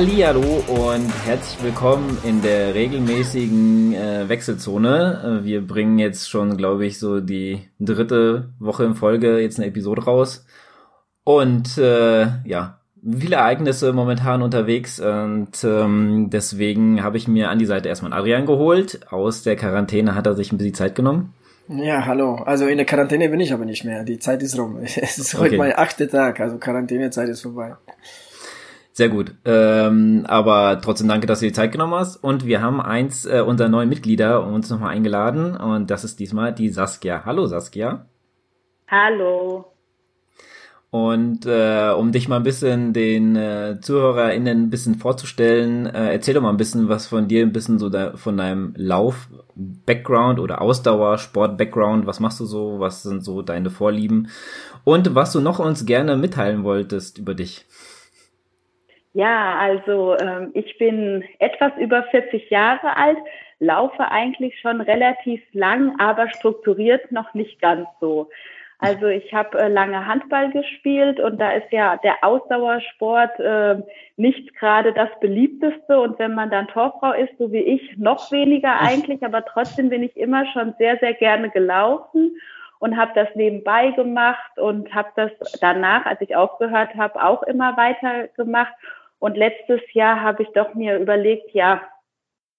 Hallihallo und herzlich willkommen in der regelmäßigen äh, Wechselzone. Äh, wir bringen jetzt schon, glaube ich, so die dritte Woche in Folge jetzt eine Episode raus. Und äh, ja, viele Ereignisse momentan unterwegs und ähm, deswegen habe ich mir an die Seite erstmal Adrian geholt. Aus der Quarantäne hat er sich ein bisschen Zeit genommen. Ja, hallo. Also in der Quarantäne bin ich aber nicht mehr. Die Zeit ist rum. Es ist heute okay. mein achter Tag, also Quarantänezeit ist vorbei. Sehr gut. Ähm, aber trotzdem danke, dass du die Zeit genommen hast. Und wir haben eins äh, unserer neuen Mitglieder uns nochmal eingeladen. Und das ist diesmal die Saskia. Hallo Saskia. Hallo. Und äh, um dich mal ein bisschen den äh, ZuhörerInnen ein bisschen vorzustellen, äh, erzähl doch mal ein bisschen was von dir, ein bisschen so da, von deinem Lauf-Background oder Ausdauersport-Background. Was machst du so? Was sind so deine Vorlieben? Und was du noch uns gerne mitteilen wolltest über dich. Ja, also ähm, ich bin etwas über 40 Jahre alt, laufe eigentlich schon relativ lang, aber strukturiert noch nicht ganz so. Also ich habe äh, lange Handball gespielt und da ist ja der Ausdauersport äh, nicht gerade das beliebteste und wenn man dann Torfrau ist, so wie ich, noch weniger eigentlich, aber trotzdem bin ich immer schon sehr, sehr gerne gelaufen und habe das nebenbei gemacht und habe das danach, als ich aufgehört habe, auch immer weiter gemacht und letztes Jahr habe ich doch mir überlegt, ja,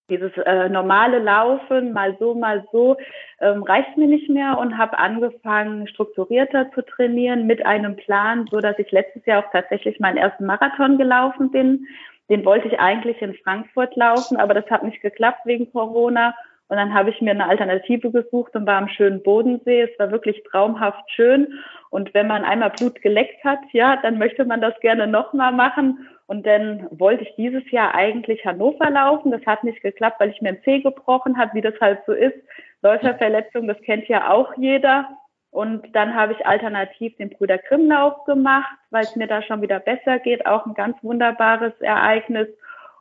dieses äh, normale Laufen, mal so, mal so, ähm, reicht mir nicht mehr und habe angefangen, strukturierter zu trainieren mit einem Plan, so dass ich letztes Jahr auch tatsächlich meinen ersten Marathon gelaufen bin. Den wollte ich eigentlich in Frankfurt laufen, aber das hat nicht geklappt wegen Corona. Und dann habe ich mir eine Alternative gesucht und war am schönen Bodensee. Es war wirklich traumhaft schön. Und wenn man einmal Blut geleckt hat, ja, dann möchte man das gerne nochmal machen. Und dann wollte ich dieses Jahr eigentlich Hannover laufen. Das hat nicht geklappt, weil ich mir ein Zeh gebrochen habe, wie das halt so ist. Läuferverletzung, das kennt ja auch jeder. Und dann habe ich alternativ den Brüder Grimmlauf gemacht, weil es mir da schon wieder besser geht. Auch ein ganz wunderbares Ereignis.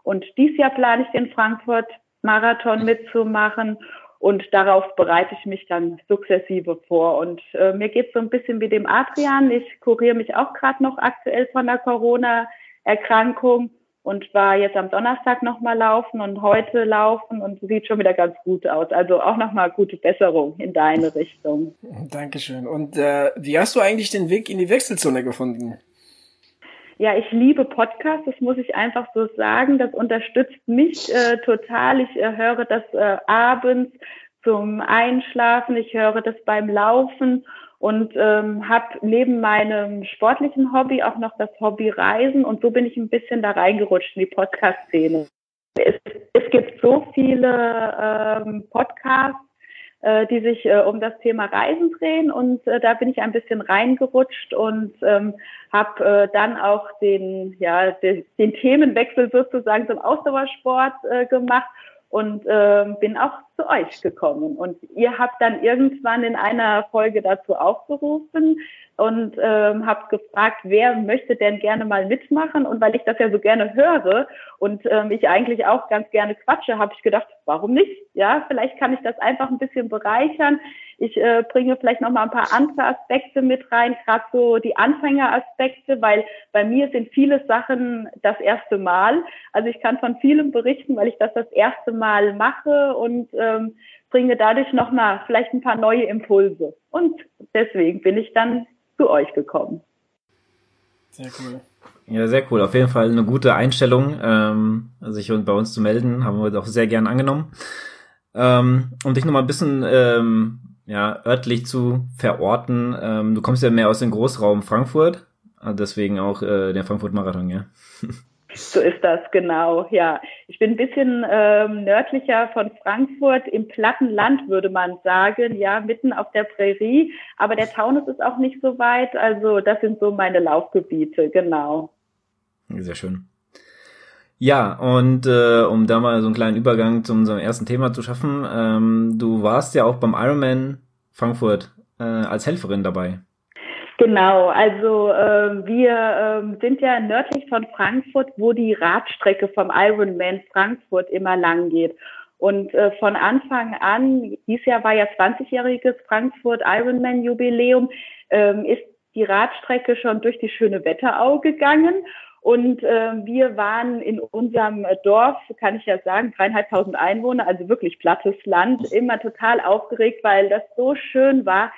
Und dieses Jahr plane ich den Frankfurt Marathon mitzumachen. Und darauf bereite ich mich dann sukzessive vor. Und äh, mir geht es so ein bisschen wie dem Adrian. Ich kuriere mich auch gerade noch aktuell von der Corona Erkrankung und war jetzt am Donnerstag nochmal laufen und heute laufen und sieht schon wieder ganz gut aus. Also auch nochmal gute Besserung in deine Richtung. Dankeschön. Und äh, wie hast du eigentlich den Weg in die Wechselzone gefunden? Ja, ich liebe Podcasts, das muss ich einfach so sagen. Das unterstützt mich äh, total. Ich äh, höre das äh, abends zum Einschlafen, ich höre das beim Laufen und ähm, habe neben meinem sportlichen Hobby auch noch das Hobby Reisen und so bin ich ein bisschen da reingerutscht in die Podcast-Szene. Es, es gibt so viele ähm, Podcasts, äh, die sich äh, um das Thema Reisen drehen und äh, da bin ich ein bisschen reingerutscht und ähm, habe äh, dann auch den ja den, den Themenwechsel sozusagen zum Ausdauersport äh, gemacht und äh, bin auch zu euch gekommen. Und ihr habt dann irgendwann in einer Folge dazu aufgerufen und ähm, habt gefragt, wer möchte denn gerne mal mitmachen? Und weil ich das ja so gerne höre und ähm, ich eigentlich auch ganz gerne quatsche, habe ich gedacht, warum nicht? Ja, vielleicht kann ich das einfach ein bisschen bereichern. Ich äh, bringe vielleicht noch mal ein paar andere Aspekte mit rein, gerade so die Anfängeraspekte, weil bei mir sind viele Sachen das erste Mal. Also ich kann von vielem berichten, weil ich das das erste Mal mache und ähm, bringe dadurch noch mal vielleicht ein paar neue Impulse. Und deswegen bin ich dann zu euch gekommen. Sehr cool. Ja, sehr cool. Auf jeden Fall eine gute Einstellung, ähm, sich bei uns zu melden, haben wir doch sehr gern angenommen. Ähm, um dich nochmal ein bisschen ähm, ja, örtlich zu verorten. Ähm, du kommst ja mehr aus dem Großraum Frankfurt, äh, deswegen auch äh, der Frankfurt-Marathon, ja. So ist das, genau, ja. Ich bin ein bisschen ähm, nördlicher von Frankfurt, im platten Land, würde man sagen, ja, mitten auf der Prärie. Aber der Taunus ist auch nicht so weit, also das sind so meine Laufgebiete, genau. Sehr schön. Ja, und äh, um da mal so einen kleinen Übergang zu unserem ersten Thema zu schaffen, ähm, du warst ja auch beim Ironman Frankfurt äh, als Helferin dabei. Genau, also äh, wir äh, sind ja nördlich von Frankfurt, wo die Radstrecke vom Ironman Frankfurt immer lang geht. Und äh, von Anfang an, dieses Jahr war ja 20-jähriges Frankfurt Ironman Jubiläum, ähm, ist die Radstrecke schon durch die schöne Wetterau gegangen. Und äh, wir waren in unserem Dorf, kann ich ja sagen, dreieinhalbtausend Einwohner, also wirklich plattes Land, immer total aufgeregt, weil das so schön war,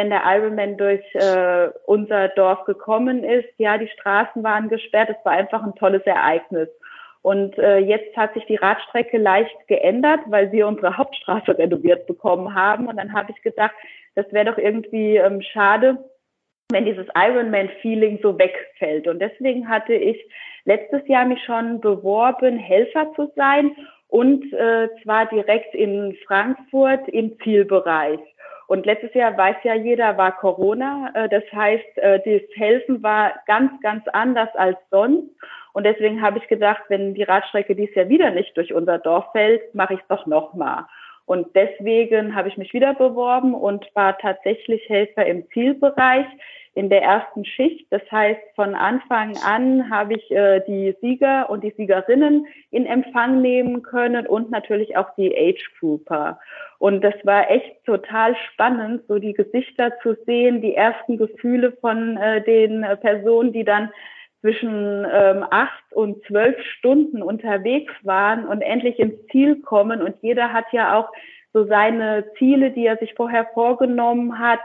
wenn der Ironman durch äh, unser Dorf gekommen ist. Ja, die Straßen waren gesperrt, es war einfach ein tolles Ereignis. Und äh, jetzt hat sich die Radstrecke leicht geändert, weil wir unsere Hauptstraße renoviert bekommen haben. Und dann habe ich gedacht, das wäre doch irgendwie ähm, schade, wenn dieses Ironman-Feeling so wegfällt. Und deswegen hatte ich letztes Jahr mich schon beworben, Helfer zu sein und äh, zwar direkt in Frankfurt im Zielbereich. Und letztes Jahr weiß ja jeder, war Corona. Äh, das heißt, äh, das Helfen war ganz, ganz anders als sonst. Und deswegen habe ich gedacht, wenn die Radstrecke dies Jahr wieder nicht durch unser Dorf fällt, mache ich es doch nochmal. Und deswegen habe ich mich wieder beworben und war tatsächlich Helfer im Zielbereich in der ersten Schicht. Das heißt, von Anfang an habe ich äh, die Sieger und die Siegerinnen in Empfang nehmen können und natürlich auch die Age Grouper. Und das war echt total spannend, so die Gesichter zu sehen, die ersten Gefühle von äh, den Personen, die dann zwischen ähm, acht und zwölf Stunden unterwegs waren und endlich ins Ziel kommen. Und jeder hat ja auch so seine Ziele, die er sich vorher vorgenommen hat.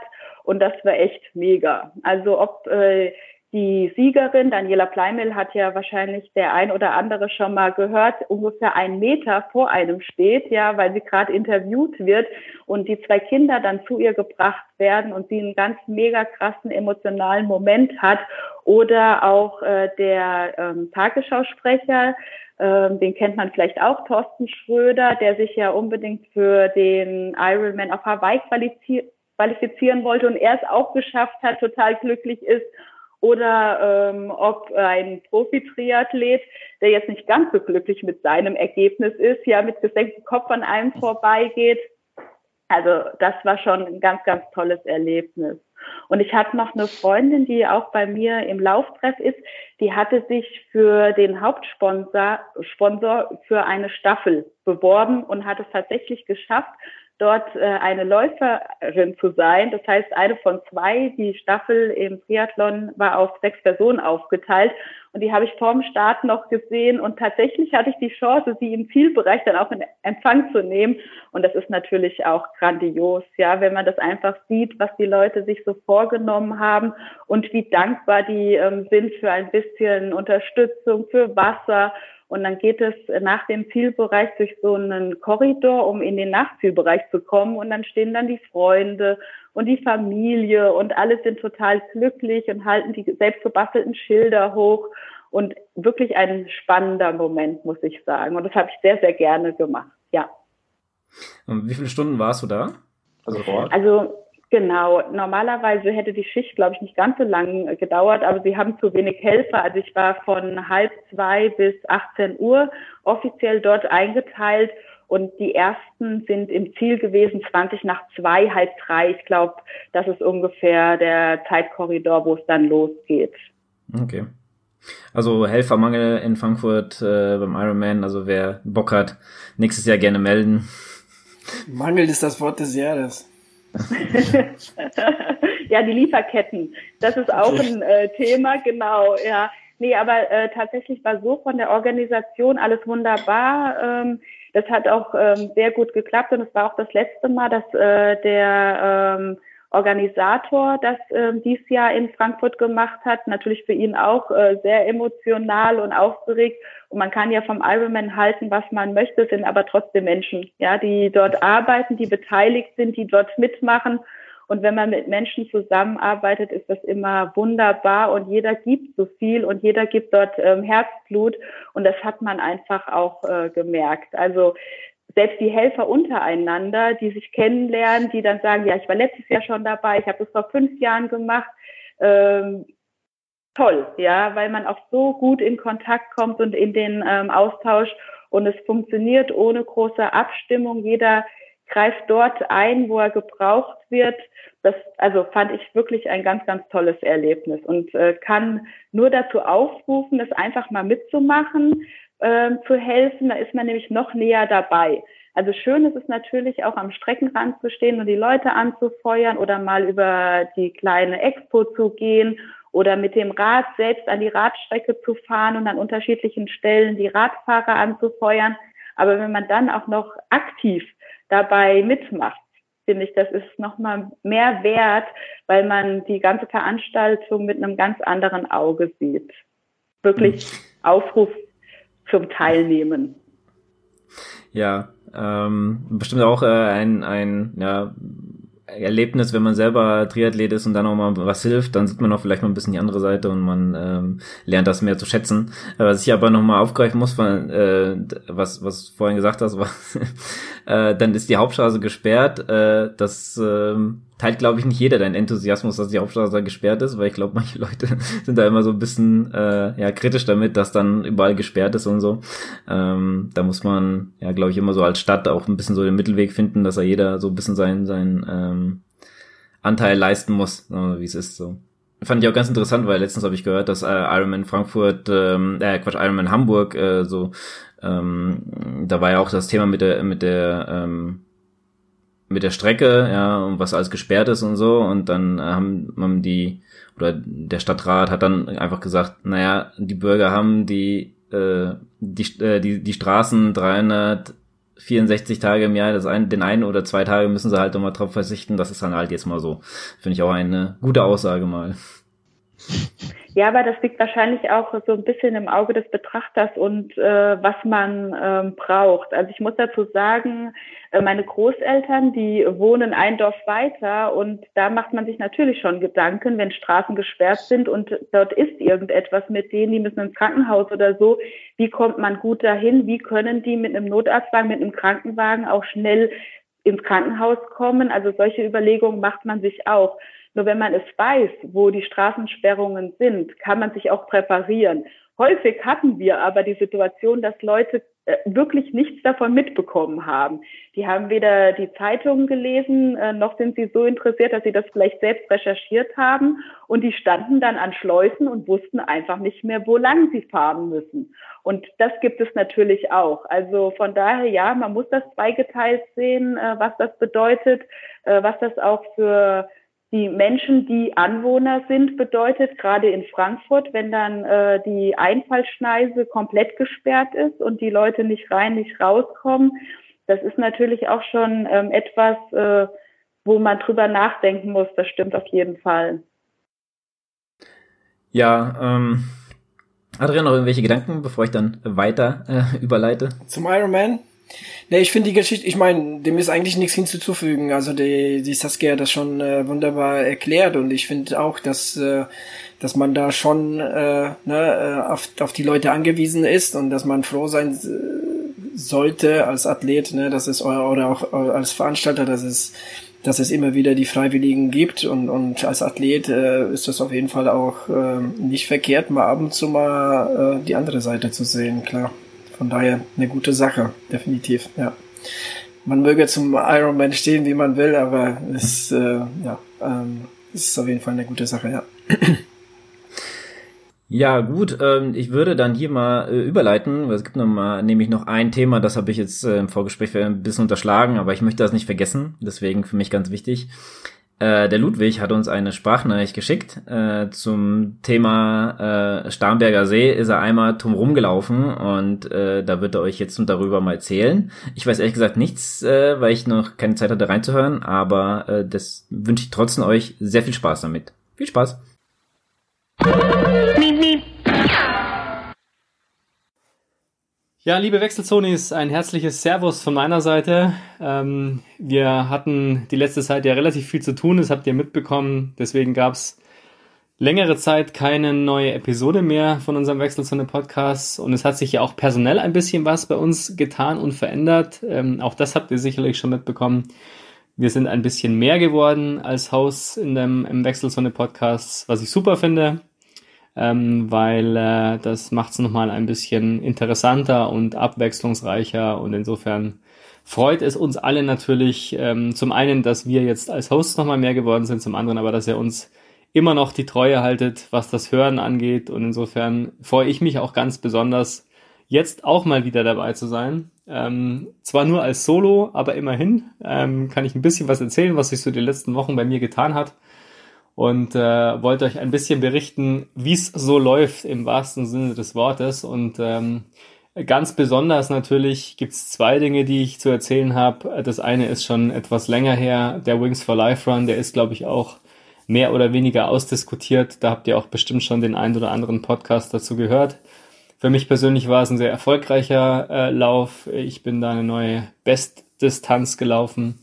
Und das war echt mega. Also ob äh, die Siegerin, Daniela Pleimel, hat ja wahrscheinlich der ein oder andere schon mal gehört, ungefähr einen Meter vor einem steht, ja, weil sie gerade interviewt wird und die zwei Kinder dann zu ihr gebracht werden und sie einen ganz mega krassen emotionalen Moment hat. Oder auch äh, der ähm, Tagesschausprecher, ähm, den kennt man vielleicht auch, Thorsten Schröder, der sich ja unbedingt für den Ironman auf Hawaii qualifiziert qualifizieren wollte und er es auch geschafft hat, total glücklich ist. Oder ähm, ob ein Profi-Triathlet, der jetzt nicht ganz so glücklich mit seinem Ergebnis ist, ja mit gesenktem Kopf an einem vorbeigeht. Also das war schon ein ganz, ganz tolles Erlebnis. Und ich hatte noch eine Freundin, die auch bei mir im Lauftreff ist, die hatte sich für den Hauptsponsor Sponsor für eine Staffel beworben und hat es tatsächlich geschafft, dort äh, eine Läuferin zu sein. Das heißt, eine von zwei. Die Staffel im Triathlon war auf sechs Personen aufgeteilt. Und die habe ich vorm Start noch gesehen. Und tatsächlich hatte ich die Chance, sie im Zielbereich dann auch in Empfang zu nehmen. Und das ist natürlich auch grandios, ja, wenn man das einfach sieht, was die Leute sich so vorgenommen haben und wie dankbar die ähm, sind für ein bisschen Unterstützung, für Wasser und dann geht es nach dem Zielbereich durch so einen Korridor, um in den Nachzielbereich zu kommen. Und dann stehen dann die Freunde und die Familie und alle sind total glücklich und halten die selbst gebastelten Schilder hoch. Und wirklich ein spannender Moment, muss ich sagen. Und das habe ich sehr, sehr gerne gemacht. Ja. Und wie viele Stunden warst du da? Also, also Genau, normalerweise hätte die Schicht, glaube ich, nicht ganz so lang äh, gedauert, aber sie haben zu wenig Helfer. Also ich war von halb zwei bis 18 Uhr offiziell dort eingeteilt und die ersten sind im Ziel gewesen 20 nach zwei, halb drei. Ich glaube, das ist ungefähr der Zeitkorridor, wo es dann losgeht. Okay. Also Helfermangel in Frankfurt äh, beim Ironman, also wer Bock hat, nächstes Jahr gerne melden. Mangel ist das Wort des Jahres. ja, die Lieferketten. Das ist auch ein äh, Thema, genau, ja. Nee, aber äh, tatsächlich war so von der Organisation alles wunderbar. Ähm, das hat auch ähm, sehr gut geklappt und es war auch das letzte Mal, dass äh, der ähm, Organisator das äh, dieses Jahr in Frankfurt gemacht hat. Natürlich für ihn auch äh, sehr emotional und aufgeregt. Und man kann ja vom Ironman halten, was man möchte, sind aber trotzdem Menschen, ja, die dort arbeiten, die beteiligt sind, die dort mitmachen. Und wenn man mit Menschen zusammenarbeitet, ist das immer wunderbar und jeder gibt so viel und jeder gibt dort ähm, Herzblut und das hat man einfach auch äh, gemerkt. Also selbst die Helfer untereinander, die sich kennenlernen, die dann sagen, ja, ich war letztes Jahr schon dabei, ich habe das vor fünf Jahren gemacht. Ähm, toll, ja, weil man auch so gut in Kontakt kommt und in den ähm, Austausch und es funktioniert ohne große Abstimmung. Jeder greift dort ein, wo er gebraucht wird. Das also fand ich wirklich ein ganz, ganz tolles Erlebnis und äh, kann nur dazu aufrufen, es einfach mal mitzumachen ähm, zu helfen. Da ist man nämlich noch näher dabei. Also schön ist es natürlich auch am Streckenrand zu stehen und die Leute anzufeuern oder mal über die kleine Expo zu gehen oder mit dem Rad selbst an die Radstrecke zu fahren und an unterschiedlichen Stellen die Radfahrer anzufeuern. Aber wenn man dann auch noch aktiv dabei mitmacht, finde ich, das ist nochmal mehr wert, weil man die ganze Veranstaltung mit einem ganz anderen Auge sieht. Wirklich Aufruf zum Teilnehmen. Ja, ähm, bestimmt auch äh, ein, ein ja, Erlebnis, wenn man selber Triathlet ist und dann auch mal was hilft, dann sieht man auch vielleicht mal ein bisschen die andere Seite und man ähm, lernt das mehr zu schätzen. Was ich aber nochmal aufgreifen muss, weil, äh, was, was vorhin gesagt hast, war, äh, dann ist die Hauptstraße gesperrt. Äh, das äh, teilt, glaube ich, nicht jeder deinen Enthusiasmus, dass die Hauptstraße gesperrt ist, weil ich glaube, manche Leute sind da immer so ein bisschen äh, ja kritisch damit, dass dann überall gesperrt ist und so. Ähm, da muss man, ja, glaube ich, immer so als Stadt auch ein bisschen so den Mittelweg finden, dass da jeder so ein bisschen seinen sein ähm, Anteil leisten muss, wie es ist so. Fand ich auch ganz interessant, weil letztens habe ich gehört, dass äh, Ironman Frankfurt, ähm, äh, Quatsch, Ironman Hamburg, äh, so, ähm, da war ja auch das Thema mit der, mit der, ähm, mit der Strecke, ja, und was alles gesperrt ist und so. Und dann haben, haben die, oder der Stadtrat hat dann einfach gesagt, naja, die Bürger haben die, äh, die, äh, die, die Straßen 364 Tage im Jahr, das ein, den einen oder zwei Tage müssen sie halt nochmal drauf verzichten. Das ist dann halt jetzt mal so. Finde ich auch eine gute Aussage mal. Ja, aber das liegt wahrscheinlich auch so ein bisschen im Auge des Betrachters und äh, was man ähm, braucht. Also ich muss dazu sagen, äh, meine Großeltern, die wohnen ein Dorf weiter und da macht man sich natürlich schon Gedanken, wenn Straßen gesperrt sind und dort ist irgendetwas mit denen, die müssen ins Krankenhaus oder so. Wie kommt man gut dahin? Wie können die mit einem Notarztwagen, mit einem Krankenwagen auch schnell ins Krankenhaus kommen? Also solche Überlegungen macht man sich auch. Nur wenn man es weiß, wo die Straßensperrungen sind, kann man sich auch präparieren. Häufig hatten wir aber die Situation, dass Leute äh, wirklich nichts davon mitbekommen haben. Die haben weder die Zeitungen gelesen, äh, noch sind sie so interessiert, dass sie das vielleicht selbst recherchiert haben. Und die standen dann an Schleusen und wussten einfach nicht mehr, wo lang sie fahren müssen. Und das gibt es natürlich auch. Also von daher, ja, man muss das zweigeteilt sehen, äh, was das bedeutet, was das auch für die Menschen, die Anwohner sind, bedeutet, gerade in Frankfurt, wenn dann äh, die Einfallschneise komplett gesperrt ist und die Leute nicht rein, nicht rauskommen, das ist natürlich auch schon ähm, etwas, äh, wo man drüber nachdenken muss. Das stimmt auf jeden Fall. Ja, ähm, Adrian, noch irgendwelche Gedanken, bevor ich dann weiter äh, überleite? Zum Ironman? Ne, ich finde die Geschichte, ich meine, dem ist eigentlich nichts hinzuzufügen. Also die, die Saskia hat das schon äh, wunderbar erklärt und ich finde auch, dass, äh, dass man da schon äh, ne, äh, auf, auf die Leute angewiesen ist und dass man froh sein äh, sollte als Athlet, ne, dass es oder auch als Veranstalter, dass es dass es immer wieder die Freiwilligen gibt und, und als Athlet äh, ist das auf jeden Fall auch äh, nicht verkehrt, mal ab und zu mal äh, die andere Seite zu sehen, klar. Von daher eine gute Sache, definitiv, ja. Man möge zum Ironman stehen, wie man will, aber es, äh, ja, ähm, ist auf jeden Fall eine gute Sache, ja. Ja, gut, ähm, ich würde dann hier mal äh, überleiten, es gibt noch mal nämlich noch ein Thema, das habe ich jetzt äh, im Vorgespräch ein bisschen unterschlagen, aber ich möchte das nicht vergessen, deswegen für mich ganz wichtig. Äh, der Ludwig hat uns eine Sprachnachricht geschickt äh, zum Thema äh, Starnberger See. Ist er einmal drum rumgelaufen und äh, da wird er euch jetzt darüber mal erzählen. Ich weiß ehrlich gesagt nichts, äh, weil ich noch keine Zeit hatte reinzuhören, aber äh, das wünsche ich trotzdem euch sehr viel Spaß damit. Viel Spaß! Ja, liebe Wechselzonis, ein herzliches Servus von meiner Seite. Ähm, wir hatten die letzte Zeit ja relativ viel zu tun, das habt ihr mitbekommen. Deswegen gab's längere Zeit keine neue Episode mehr von unserem Wechselzone-Podcast. Und es hat sich ja auch personell ein bisschen was bei uns getan und verändert. Ähm, auch das habt ihr sicherlich schon mitbekommen. Wir sind ein bisschen mehr geworden als Haus in dem, im Wechselzone-Podcast, was ich super finde ähm, weil äh, das macht es nochmal ein bisschen interessanter und abwechslungsreicher und insofern freut es uns alle natürlich ähm, zum einen, dass wir jetzt als Hosts nochmal mehr geworden sind, zum anderen aber, dass ihr uns immer noch die Treue haltet, was das Hören angeht und insofern freue ich mich auch ganz besonders, jetzt auch mal wieder dabei zu sein. Ähm, zwar nur als Solo, aber immerhin ähm, kann ich ein bisschen was erzählen, was sich so die letzten Wochen bei mir getan hat. Und äh, wollte euch ein bisschen berichten, wie es so läuft im wahrsten Sinne des Wortes. Und ähm, ganz besonders natürlich gibt es zwei Dinge, die ich zu erzählen habe. Das eine ist schon etwas länger her, der Wings for Life Run, der ist, glaube ich, auch mehr oder weniger ausdiskutiert. Da habt ihr auch bestimmt schon den einen oder anderen Podcast dazu gehört. Für mich persönlich war es ein sehr erfolgreicher äh, Lauf. Ich bin da eine neue Bestdistanz gelaufen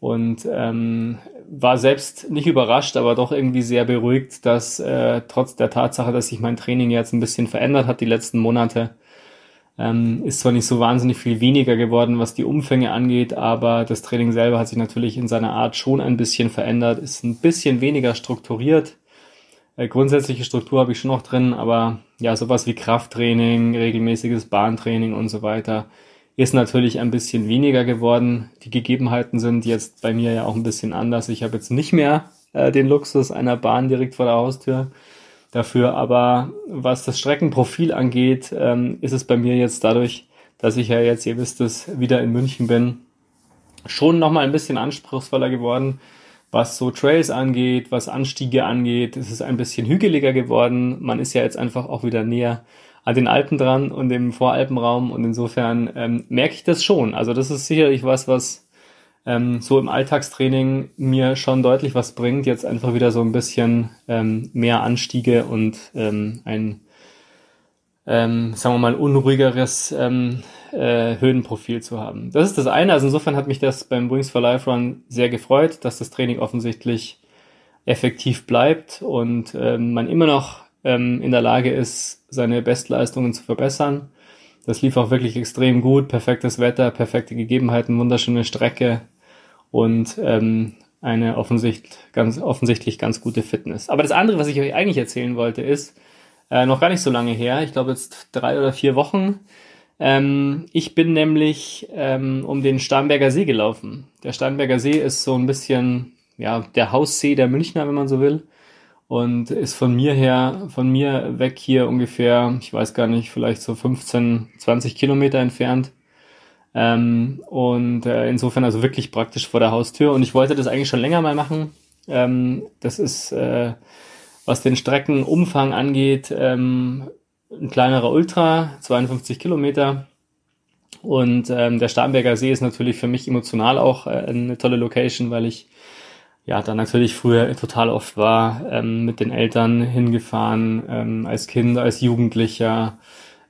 und ähm, war selbst nicht überrascht, aber doch irgendwie sehr beruhigt, dass äh, trotz der Tatsache, dass sich mein Training jetzt ein bisschen verändert hat die letzten Monate, ähm, ist zwar nicht so wahnsinnig viel weniger geworden, was die Umfänge angeht, aber das Training selber hat sich natürlich in seiner Art schon ein bisschen verändert, ist ein bisschen weniger strukturiert. Äh, grundsätzliche Struktur habe ich schon noch drin, aber ja, sowas wie Krafttraining, regelmäßiges Bahntraining und so weiter ist natürlich ein bisschen weniger geworden. Die Gegebenheiten sind jetzt bei mir ja auch ein bisschen anders. Ich habe jetzt nicht mehr äh, den Luxus einer Bahn direkt vor der Haustür dafür. Aber was das Streckenprofil angeht, ähm, ist es bei mir jetzt dadurch, dass ich ja jetzt, ihr wisst es, wieder in München bin, schon nochmal ein bisschen anspruchsvoller geworden. Was so Trails angeht, was Anstiege angeht, ist es ein bisschen hügeliger geworden. Man ist ja jetzt einfach auch wieder näher an den Alpen dran und dem Voralpenraum und insofern ähm, merke ich das schon. Also das ist sicherlich was, was ähm, so im Alltagstraining mir schon deutlich was bringt, jetzt einfach wieder so ein bisschen ähm, mehr Anstiege und ähm, ein, ähm, sagen wir mal, unruhigeres ähm, äh, Höhenprofil zu haben. Das ist das eine. Also insofern hat mich das beim Wings for Life Run sehr gefreut, dass das Training offensichtlich effektiv bleibt und ähm, man immer noch ähm, in der Lage ist, seine Bestleistungen zu verbessern. Das lief auch wirklich extrem gut, perfektes Wetter, perfekte Gegebenheiten, wunderschöne Strecke und ähm, eine offensichtlich ganz, offensichtlich ganz gute Fitness. Aber das andere, was ich euch eigentlich erzählen wollte, ist äh, noch gar nicht so lange her, ich glaube jetzt drei oder vier Wochen. Ähm, ich bin nämlich ähm, um den Starnberger See gelaufen. Der Starnberger See ist so ein bisschen ja der Haussee der Münchner, wenn man so will und ist von mir her, von mir weg hier ungefähr, ich weiß gar nicht, vielleicht so 15, 20 Kilometer entfernt. Ähm, und äh, insofern also wirklich praktisch vor der Haustür. Und ich wollte das eigentlich schon länger mal machen. Ähm, das ist, äh, was den Streckenumfang angeht, ähm, ein kleinerer Ultra, 52 Kilometer. Und ähm, der Starnberger See ist natürlich für mich emotional auch äh, eine tolle Location, weil ich ja, da natürlich früher total oft war, ähm, mit den Eltern hingefahren, ähm, als Kind, als Jugendlicher.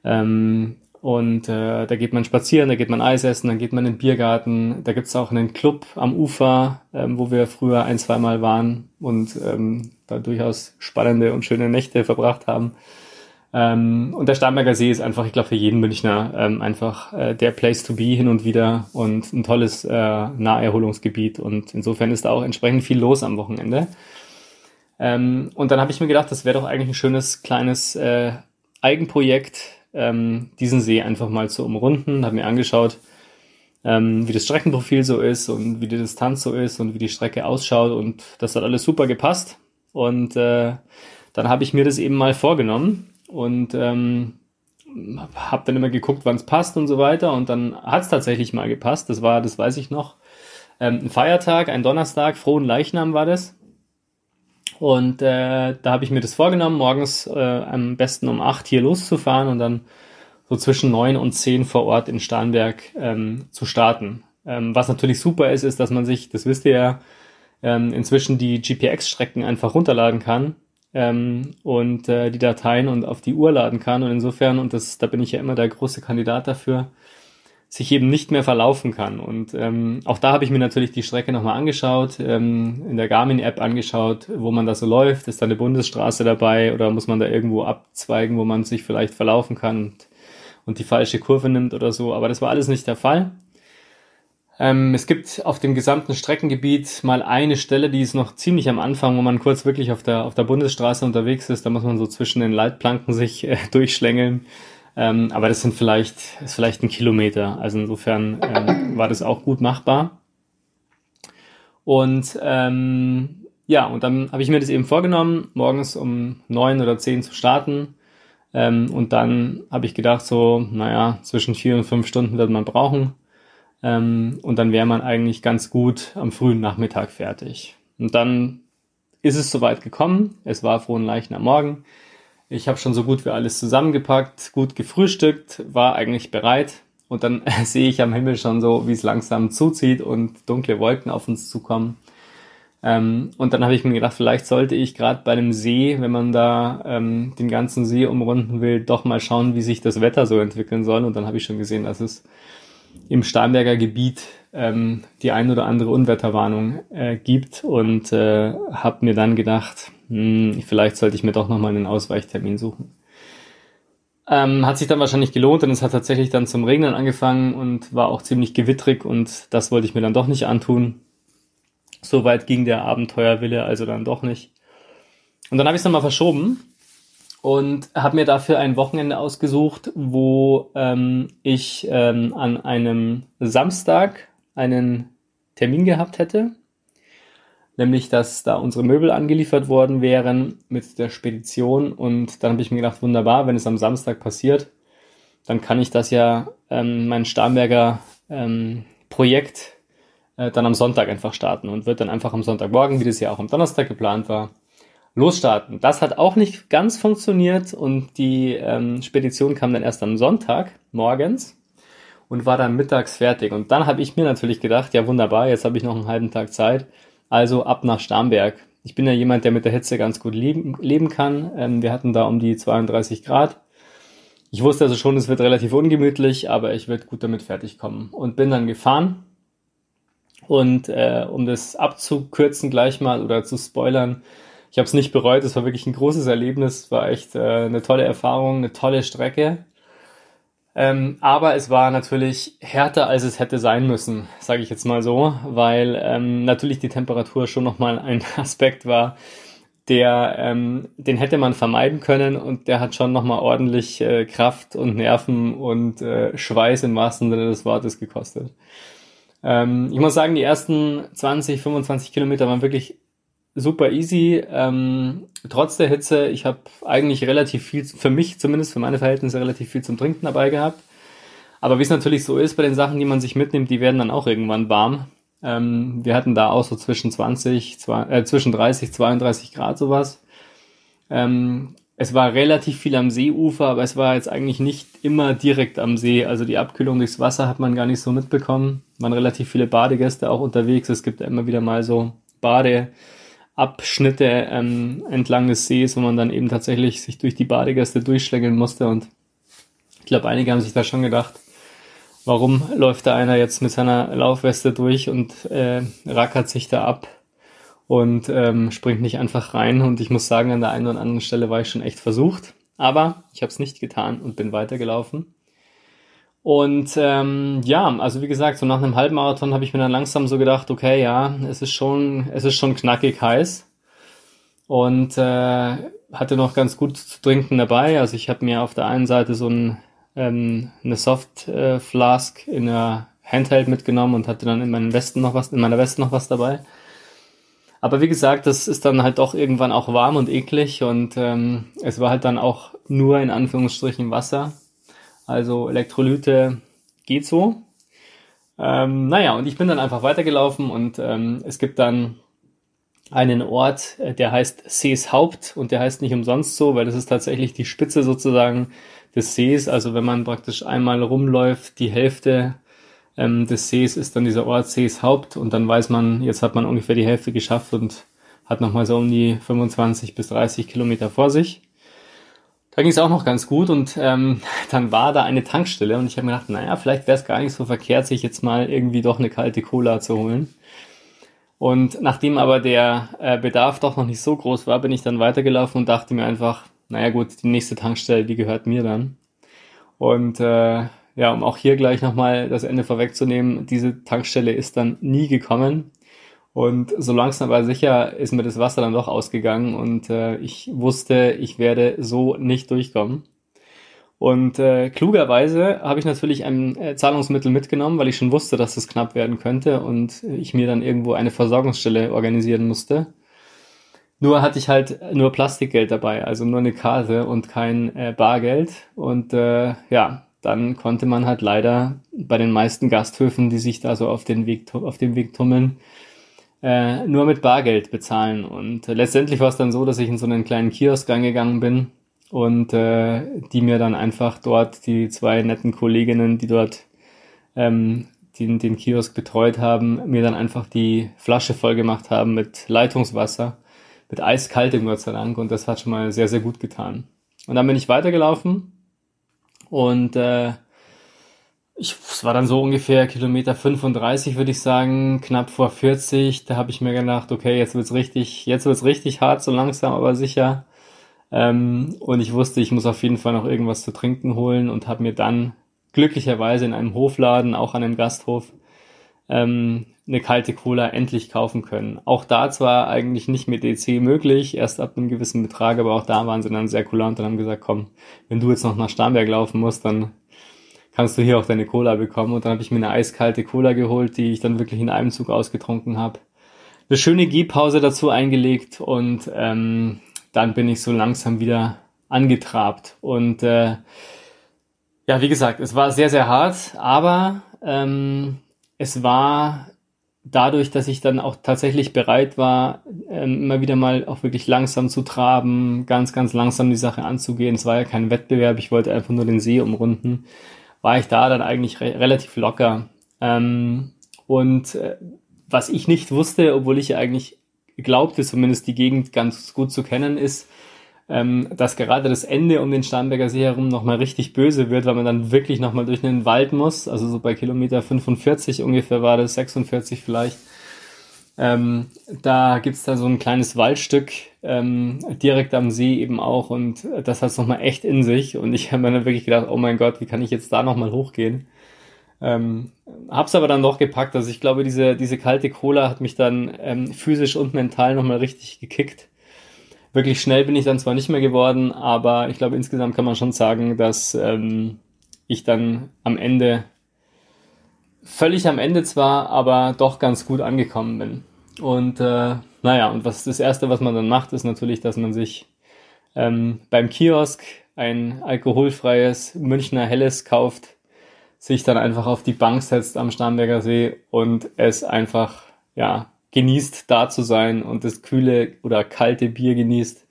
Ähm, und äh, da geht man spazieren, da geht man Eis essen, dann geht man in den Biergarten. Da gibt's auch einen Club am Ufer, ähm, wo wir früher ein, zweimal waren und ähm, da durchaus spannende und schöne Nächte verbracht haben. Ähm, und der Starnberger See ist einfach, ich glaube, für jeden Münchner ähm, einfach äh, der Place to be hin und wieder und ein tolles äh, Naherholungsgebiet. Und insofern ist da auch entsprechend viel los am Wochenende. Ähm, und dann habe ich mir gedacht, das wäre doch eigentlich ein schönes kleines äh, Eigenprojekt, ähm, diesen See einfach mal zu umrunden. Habe mir angeschaut, ähm, wie das Streckenprofil so ist und wie die Distanz so ist und wie die Strecke ausschaut. Und das hat alles super gepasst. Und äh, dann habe ich mir das eben mal vorgenommen und ähm, habe dann immer geguckt, wann es passt und so weiter. Und dann hat es tatsächlich mal gepasst. Das war, das weiß ich noch, ähm, ein Feiertag, ein Donnerstag, frohen Leichnam war das. Und äh, da habe ich mir das vorgenommen, morgens äh, am besten um acht hier loszufahren und dann so zwischen neun und zehn vor Ort in Starnberg ähm, zu starten. Ähm, was natürlich super ist, ist, dass man sich, das wisst ihr ja, ähm, inzwischen die GPX-Strecken einfach runterladen kann ähm, und äh, die Dateien und auf die Uhr laden kann. Und insofern, und das, da bin ich ja immer der große Kandidat dafür, sich eben nicht mehr verlaufen kann. Und ähm, auch da habe ich mir natürlich die Strecke nochmal angeschaut, ähm, in der Garmin-App angeschaut, wo man da so läuft. Ist da eine Bundesstraße dabei oder muss man da irgendwo abzweigen, wo man sich vielleicht verlaufen kann und, und die falsche Kurve nimmt oder so. Aber das war alles nicht der Fall. Ähm, es gibt auf dem gesamten Streckengebiet mal eine Stelle, die ist noch ziemlich am Anfang, wo man kurz wirklich auf der, auf der Bundesstraße unterwegs ist. Da muss man so zwischen den Leitplanken sich äh, durchschlängeln. Ähm, aber das sind vielleicht, ist vielleicht ein Kilometer. Also insofern ähm, war das auch gut machbar. Und ähm, ja, und dann habe ich mir das eben vorgenommen, morgens um neun oder zehn zu starten. Ähm, und dann habe ich gedacht, so, naja, zwischen vier und fünf Stunden wird man brauchen. Ähm, und dann wäre man eigentlich ganz gut am frühen Nachmittag fertig. Und dann ist es soweit gekommen. Es war frohen Leichen am Morgen. Ich habe schon so gut wie alles zusammengepackt, gut gefrühstückt, war eigentlich bereit. Und dann sehe ich am Himmel schon so, wie es langsam zuzieht und dunkle Wolken auf uns zukommen. Ähm, und dann habe ich mir gedacht, vielleicht sollte ich gerade bei einem See, wenn man da ähm, den ganzen See umrunden will, doch mal schauen, wie sich das Wetter so entwickeln soll. Und dann habe ich schon gesehen, dass es im Starnberger Gebiet ähm, die ein oder andere Unwetterwarnung äh, gibt und äh, habe mir dann gedacht, hm, vielleicht sollte ich mir doch nochmal einen Ausweichtermin suchen. Ähm, hat sich dann wahrscheinlich gelohnt und es hat tatsächlich dann zum Regnen angefangen und war auch ziemlich gewittrig und das wollte ich mir dann doch nicht antun. So weit ging der Abenteuerwille also dann doch nicht. Und dann habe ich es nochmal verschoben und habe mir dafür ein Wochenende ausgesucht, wo ähm, ich ähm, an einem Samstag einen Termin gehabt hätte, nämlich dass da unsere Möbel angeliefert worden wären mit der Spedition. Und dann habe ich mir gedacht, wunderbar, wenn es am Samstag passiert, dann kann ich das ja ähm, mein Starnberger ähm, Projekt äh, dann am Sonntag einfach starten und wird dann einfach am Sonntagmorgen, wie das ja auch am Donnerstag geplant war, losstarten. Das hat auch nicht ganz funktioniert und die ähm, Spedition kam dann erst am Sonntag morgens und war dann mittags fertig. Und dann habe ich mir natürlich gedacht, ja wunderbar, jetzt habe ich noch einen halben Tag Zeit, also ab nach Starnberg. Ich bin ja jemand, der mit der Hitze ganz gut leben, leben kann. Ähm, wir hatten da um die 32 Grad. Ich wusste also schon, es wird relativ ungemütlich, aber ich werde gut damit fertig kommen. Und bin dann gefahren. Und äh, um das abzukürzen gleich mal oder zu spoilern, ich habe es nicht bereut, es war wirklich ein großes Erlebnis, war echt äh, eine tolle Erfahrung, eine tolle Strecke. Ähm, aber es war natürlich härter, als es hätte sein müssen, sage ich jetzt mal so, weil ähm, natürlich die Temperatur schon nochmal ein Aspekt war, der, ähm, den hätte man vermeiden können und der hat schon nochmal ordentlich äh, Kraft und Nerven und äh, Schweiß im wahrsten Sinne des Wortes gekostet. Ähm, ich muss sagen, die ersten 20, 25 Kilometer waren wirklich super easy. Ähm, trotz der Hitze, ich habe eigentlich relativ viel, für mich zumindest, für meine Verhältnisse, relativ viel zum Trinken dabei gehabt. Aber wie es natürlich so ist bei den Sachen, die man sich mitnimmt, die werden dann auch irgendwann warm. Ähm, wir hatten da auch so zwischen 20, zwei, äh, zwischen 30, 32 Grad sowas. Ähm, es war relativ viel am Seeufer, aber es war jetzt eigentlich nicht immer direkt am See. Also die Abkühlung durchs Wasser hat man gar nicht so mitbekommen. Waren relativ viele Badegäste auch unterwegs. Es gibt immer wieder mal so Bade, Abschnitte ähm, entlang des Sees, wo man dann eben tatsächlich sich durch die Badegäste durchschlängeln musste. Und ich glaube, einige haben sich da schon gedacht, warum läuft da einer jetzt mit seiner Laufweste durch und äh, rackert sich da ab und ähm, springt nicht einfach rein. Und ich muss sagen, an der einen oder anderen Stelle war ich schon echt versucht. Aber ich habe es nicht getan und bin weitergelaufen. Und ähm, ja, also wie gesagt, so nach einem Halbmarathon habe ich mir dann langsam so gedacht, okay, ja, es ist schon, es ist schon knackig heiß. Und äh, hatte noch ganz gut zu trinken dabei. Also ich habe mir auf der einen Seite so ein, ähm, eine Soft äh, Flask in der Handheld mitgenommen und hatte dann in meinen Westen noch was, in meiner Weste noch was dabei. Aber wie gesagt, das ist dann halt doch irgendwann auch warm und eklig und ähm, es war halt dann auch nur in Anführungsstrichen Wasser. Also Elektrolyte geht so. Ähm, naja, und ich bin dann einfach weitergelaufen und ähm, es gibt dann einen Ort, äh, der heißt Seeshaupt und der heißt nicht umsonst so, weil das ist tatsächlich die Spitze sozusagen des Sees. Also wenn man praktisch einmal rumläuft, die Hälfte ähm, des Sees ist dann dieser Ort Seeshaupt und dann weiß man, jetzt hat man ungefähr die Hälfte geschafft und hat nochmal so um die 25 bis 30 Kilometer vor sich. Da ging es auch noch ganz gut und ähm, dann war da eine Tankstelle und ich habe mir gedacht, naja, vielleicht wäre es gar nicht so verkehrt, sich jetzt mal irgendwie doch eine kalte Cola zu holen. Und nachdem aber der äh, Bedarf doch noch nicht so groß war, bin ich dann weitergelaufen und dachte mir einfach, naja gut, die nächste Tankstelle, die gehört mir dann. Und äh, ja, um auch hier gleich nochmal das Ende vorwegzunehmen, diese Tankstelle ist dann nie gekommen. Und so langsam aber sicher ist mir das Wasser dann doch ausgegangen und äh, ich wusste, ich werde so nicht durchkommen. Und äh, klugerweise habe ich natürlich ein äh, Zahlungsmittel mitgenommen, weil ich schon wusste, dass es knapp werden könnte und ich mir dann irgendwo eine Versorgungsstelle organisieren musste. Nur hatte ich halt nur Plastikgeld dabei, also nur eine Karte und kein äh, Bargeld. Und äh, ja, dann konnte man halt leider bei den meisten Gasthöfen, die sich da so auf den Weg auf dem Weg tummeln, äh, nur mit Bargeld bezahlen. Und äh, letztendlich war es dann so, dass ich in so einen kleinen Kiosk reingegangen bin und äh, die mir dann einfach dort, die zwei netten Kolleginnen, die dort ähm, den, den Kiosk betreut haben, mir dann einfach die Flasche voll gemacht haben mit Leitungswasser, mit eiskaltem Gott sei Dank. Und das hat schon mal sehr, sehr gut getan. Und dann bin ich weitergelaufen und äh, ich, es war dann so ungefähr Kilometer 35, würde ich sagen, knapp vor 40. Da habe ich mir gedacht, okay, jetzt wird's richtig, jetzt wird's richtig hart, so langsam, aber sicher. Ähm, und ich wusste, ich muss auf jeden Fall noch irgendwas zu trinken holen und habe mir dann glücklicherweise in einem Hofladen, auch an einem Gasthof, ähm, eine kalte Cola endlich kaufen können. Auch da zwar eigentlich nicht mit EC möglich, erst ab einem gewissen Betrag, aber auch da waren sie dann sehr kulant und haben gesagt, komm, wenn du jetzt noch nach Starnberg laufen musst, dann kannst du hier auch deine Cola bekommen. Und dann habe ich mir eine eiskalte Cola geholt, die ich dann wirklich in einem Zug ausgetrunken habe. Eine schöne Gehpause dazu eingelegt und ähm, dann bin ich so langsam wieder angetrabt. Und äh, ja, wie gesagt, es war sehr, sehr hart, aber ähm, es war dadurch, dass ich dann auch tatsächlich bereit war, ähm, immer wieder mal auch wirklich langsam zu traben, ganz, ganz langsam die Sache anzugehen. Es war ja kein Wettbewerb, ich wollte einfach nur den See umrunden war ich da dann eigentlich re relativ locker. Ähm, und äh, was ich nicht wusste, obwohl ich eigentlich glaubte, zumindest die Gegend ganz gut zu kennen, ist, ähm, dass gerade das Ende um den Starnberger See herum nochmal richtig böse wird, weil man dann wirklich nochmal durch einen Wald muss. Also so bei Kilometer 45 ungefähr war das, 46 vielleicht. Ähm, da gibt's da so ein kleines Waldstück ähm, direkt am See eben auch und das hat's nochmal echt in sich und ich habe mir dann wirklich gedacht, oh mein Gott, wie kann ich jetzt da nochmal hochgehen? Ähm, hab's aber dann doch gepackt, also ich glaube, diese, diese kalte Cola hat mich dann ähm, physisch und mental nochmal richtig gekickt. Wirklich schnell bin ich dann zwar nicht mehr geworden, aber ich glaube, insgesamt kann man schon sagen, dass ähm, ich dann am Ende völlig am Ende zwar, aber doch ganz gut angekommen bin. Und äh, naja, und was das Erste, was man dann macht, ist natürlich, dass man sich ähm, beim Kiosk ein alkoholfreies Münchner Helles kauft, sich dann einfach auf die Bank setzt am Starnberger See und es einfach, ja, genießt, da zu sein und das kühle oder kalte Bier genießt.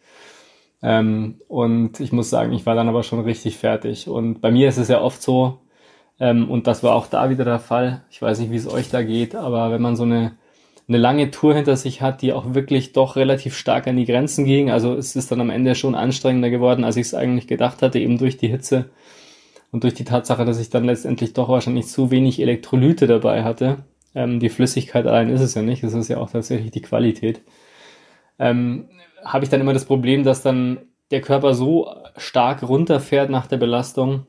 Ähm, und ich muss sagen, ich war dann aber schon richtig fertig. Und bei mir ist es ja oft so, ähm, und das war auch da wieder der Fall. Ich weiß nicht, wie es euch da geht, aber wenn man so eine eine lange Tour hinter sich hat, die auch wirklich doch relativ stark an die Grenzen ging. Also es ist dann am Ende schon anstrengender geworden, als ich es eigentlich gedacht hatte, eben durch die Hitze und durch die Tatsache, dass ich dann letztendlich doch wahrscheinlich zu wenig Elektrolyte dabei hatte. Ähm, die Flüssigkeit allein ist es ja nicht, es ist ja auch tatsächlich die Qualität. Ähm, habe ich dann immer das Problem, dass dann der Körper so stark runterfährt nach der Belastung,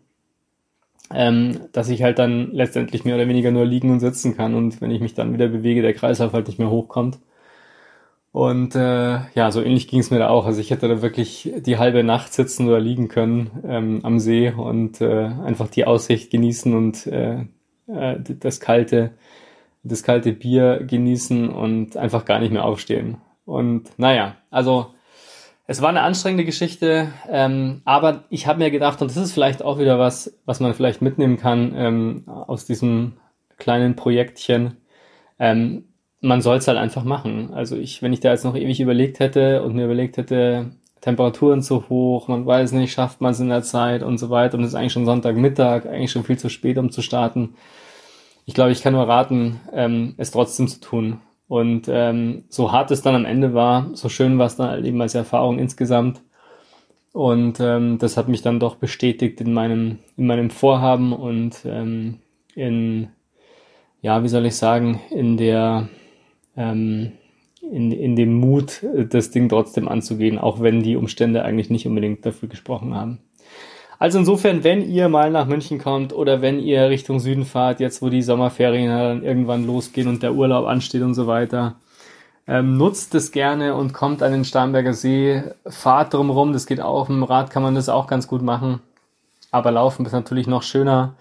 ähm, dass ich halt dann letztendlich mehr oder weniger nur liegen und sitzen kann und wenn ich mich dann wieder bewege, der Kreislauf halt nicht mehr hochkommt. Und äh, ja, so ähnlich ging es mir da auch. Also ich hätte da wirklich die halbe Nacht sitzen oder liegen können ähm, am See und äh, einfach die Aussicht genießen und äh, äh, das kalte, das kalte Bier genießen und einfach gar nicht mehr aufstehen. Und naja, also es war eine anstrengende Geschichte, ähm, aber ich habe mir gedacht, und das ist vielleicht auch wieder was, was man vielleicht mitnehmen kann ähm, aus diesem kleinen Projektchen. Ähm, man soll es halt einfach machen. Also ich, wenn ich da jetzt noch ewig überlegt hätte und mir überlegt hätte, Temperaturen zu hoch, man weiß nicht, schafft man es in der Zeit und so weiter und es ist eigentlich schon Sonntagmittag, eigentlich schon viel zu spät, um zu starten. Ich glaube, ich kann nur raten, ähm, es trotzdem zu tun. Und ähm, so hart es dann am Ende war, so schön war es dann halt eben als Erfahrung insgesamt. Und ähm, das hat mich dann doch bestätigt in meinem, in meinem Vorhaben und ähm, in, ja, wie soll ich sagen, in der, ähm, in, in dem Mut, das Ding trotzdem anzugehen, auch wenn die Umstände eigentlich nicht unbedingt dafür gesprochen haben. Also insofern, wenn ihr mal nach München kommt oder wenn ihr Richtung Süden fahrt, jetzt wo die Sommerferien dann irgendwann losgehen und der Urlaub ansteht und so weiter, ähm, nutzt es gerne und kommt an den Starnberger See, fahrt drumherum, das geht auch, mit dem Rad kann man das auch ganz gut machen, aber laufen ist natürlich noch schöner.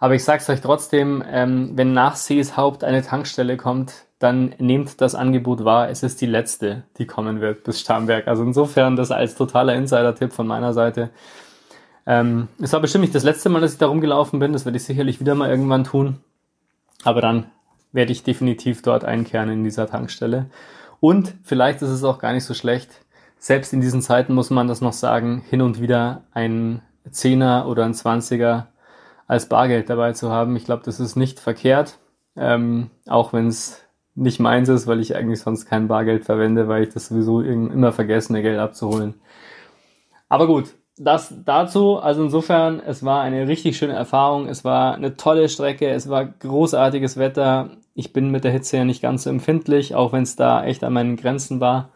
Aber ich sag's euch trotzdem, ähm, wenn nach Seeshaupt eine Tankstelle kommt, dann nehmt das Angebot wahr. Es ist die letzte, die kommen wird bis Starnberg. Also insofern das als totaler Insider-Tipp von meiner Seite. Ähm, es war bestimmt nicht das letzte Mal, dass ich da rumgelaufen bin. Das werde ich sicherlich wieder mal irgendwann tun. Aber dann werde ich definitiv dort einkehren in dieser Tankstelle. Und vielleicht ist es auch gar nicht so schlecht. Selbst in diesen Zeiten muss man das noch sagen, hin und wieder ein Zehner oder ein Zwanziger als Bargeld dabei zu haben. Ich glaube, das ist nicht verkehrt, ähm, auch wenn es nicht meins ist, weil ich eigentlich sonst kein Bargeld verwende, weil ich das sowieso immer vergesse, Geld abzuholen. Aber gut, das dazu. Also insofern, es war eine richtig schöne Erfahrung. Es war eine tolle Strecke. Es war großartiges Wetter. Ich bin mit der Hitze ja nicht ganz so empfindlich, auch wenn es da echt an meinen Grenzen war.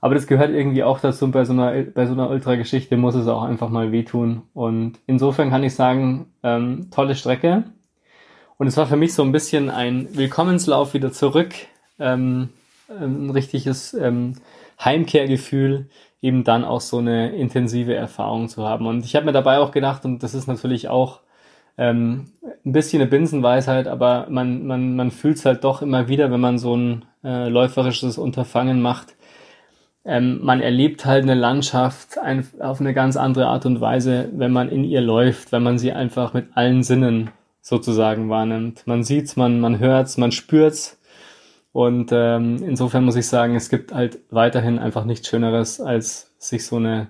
Aber das gehört irgendwie auch dazu. Bei so einer, bei so einer Ultra-Geschichte muss es auch einfach mal wehtun. Und insofern kann ich sagen, ähm, tolle Strecke. Und es war für mich so ein bisschen ein Willkommenslauf wieder zurück. Ähm, ein richtiges ähm, Heimkehrgefühl eben dann auch so eine intensive Erfahrung zu haben. Und ich habe mir dabei auch gedacht, und das ist natürlich auch ähm, ein bisschen eine Binsenweisheit, aber man, man, man fühlt es halt doch immer wieder, wenn man so ein äh, läuferisches Unterfangen macht. Ähm, man erlebt halt eine Landschaft ein, auf eine ganz andere Art und Weise, wenn man in ihr läuft, wenn man sie einfach mit allen Sinnen sozusagen wahrnimmt. Man sieht's, man, man hört's, man spürt's und ähm, insofern muss ich sagen, es gibt halt weiterhin einfach nichts Schöneres, als sich so eine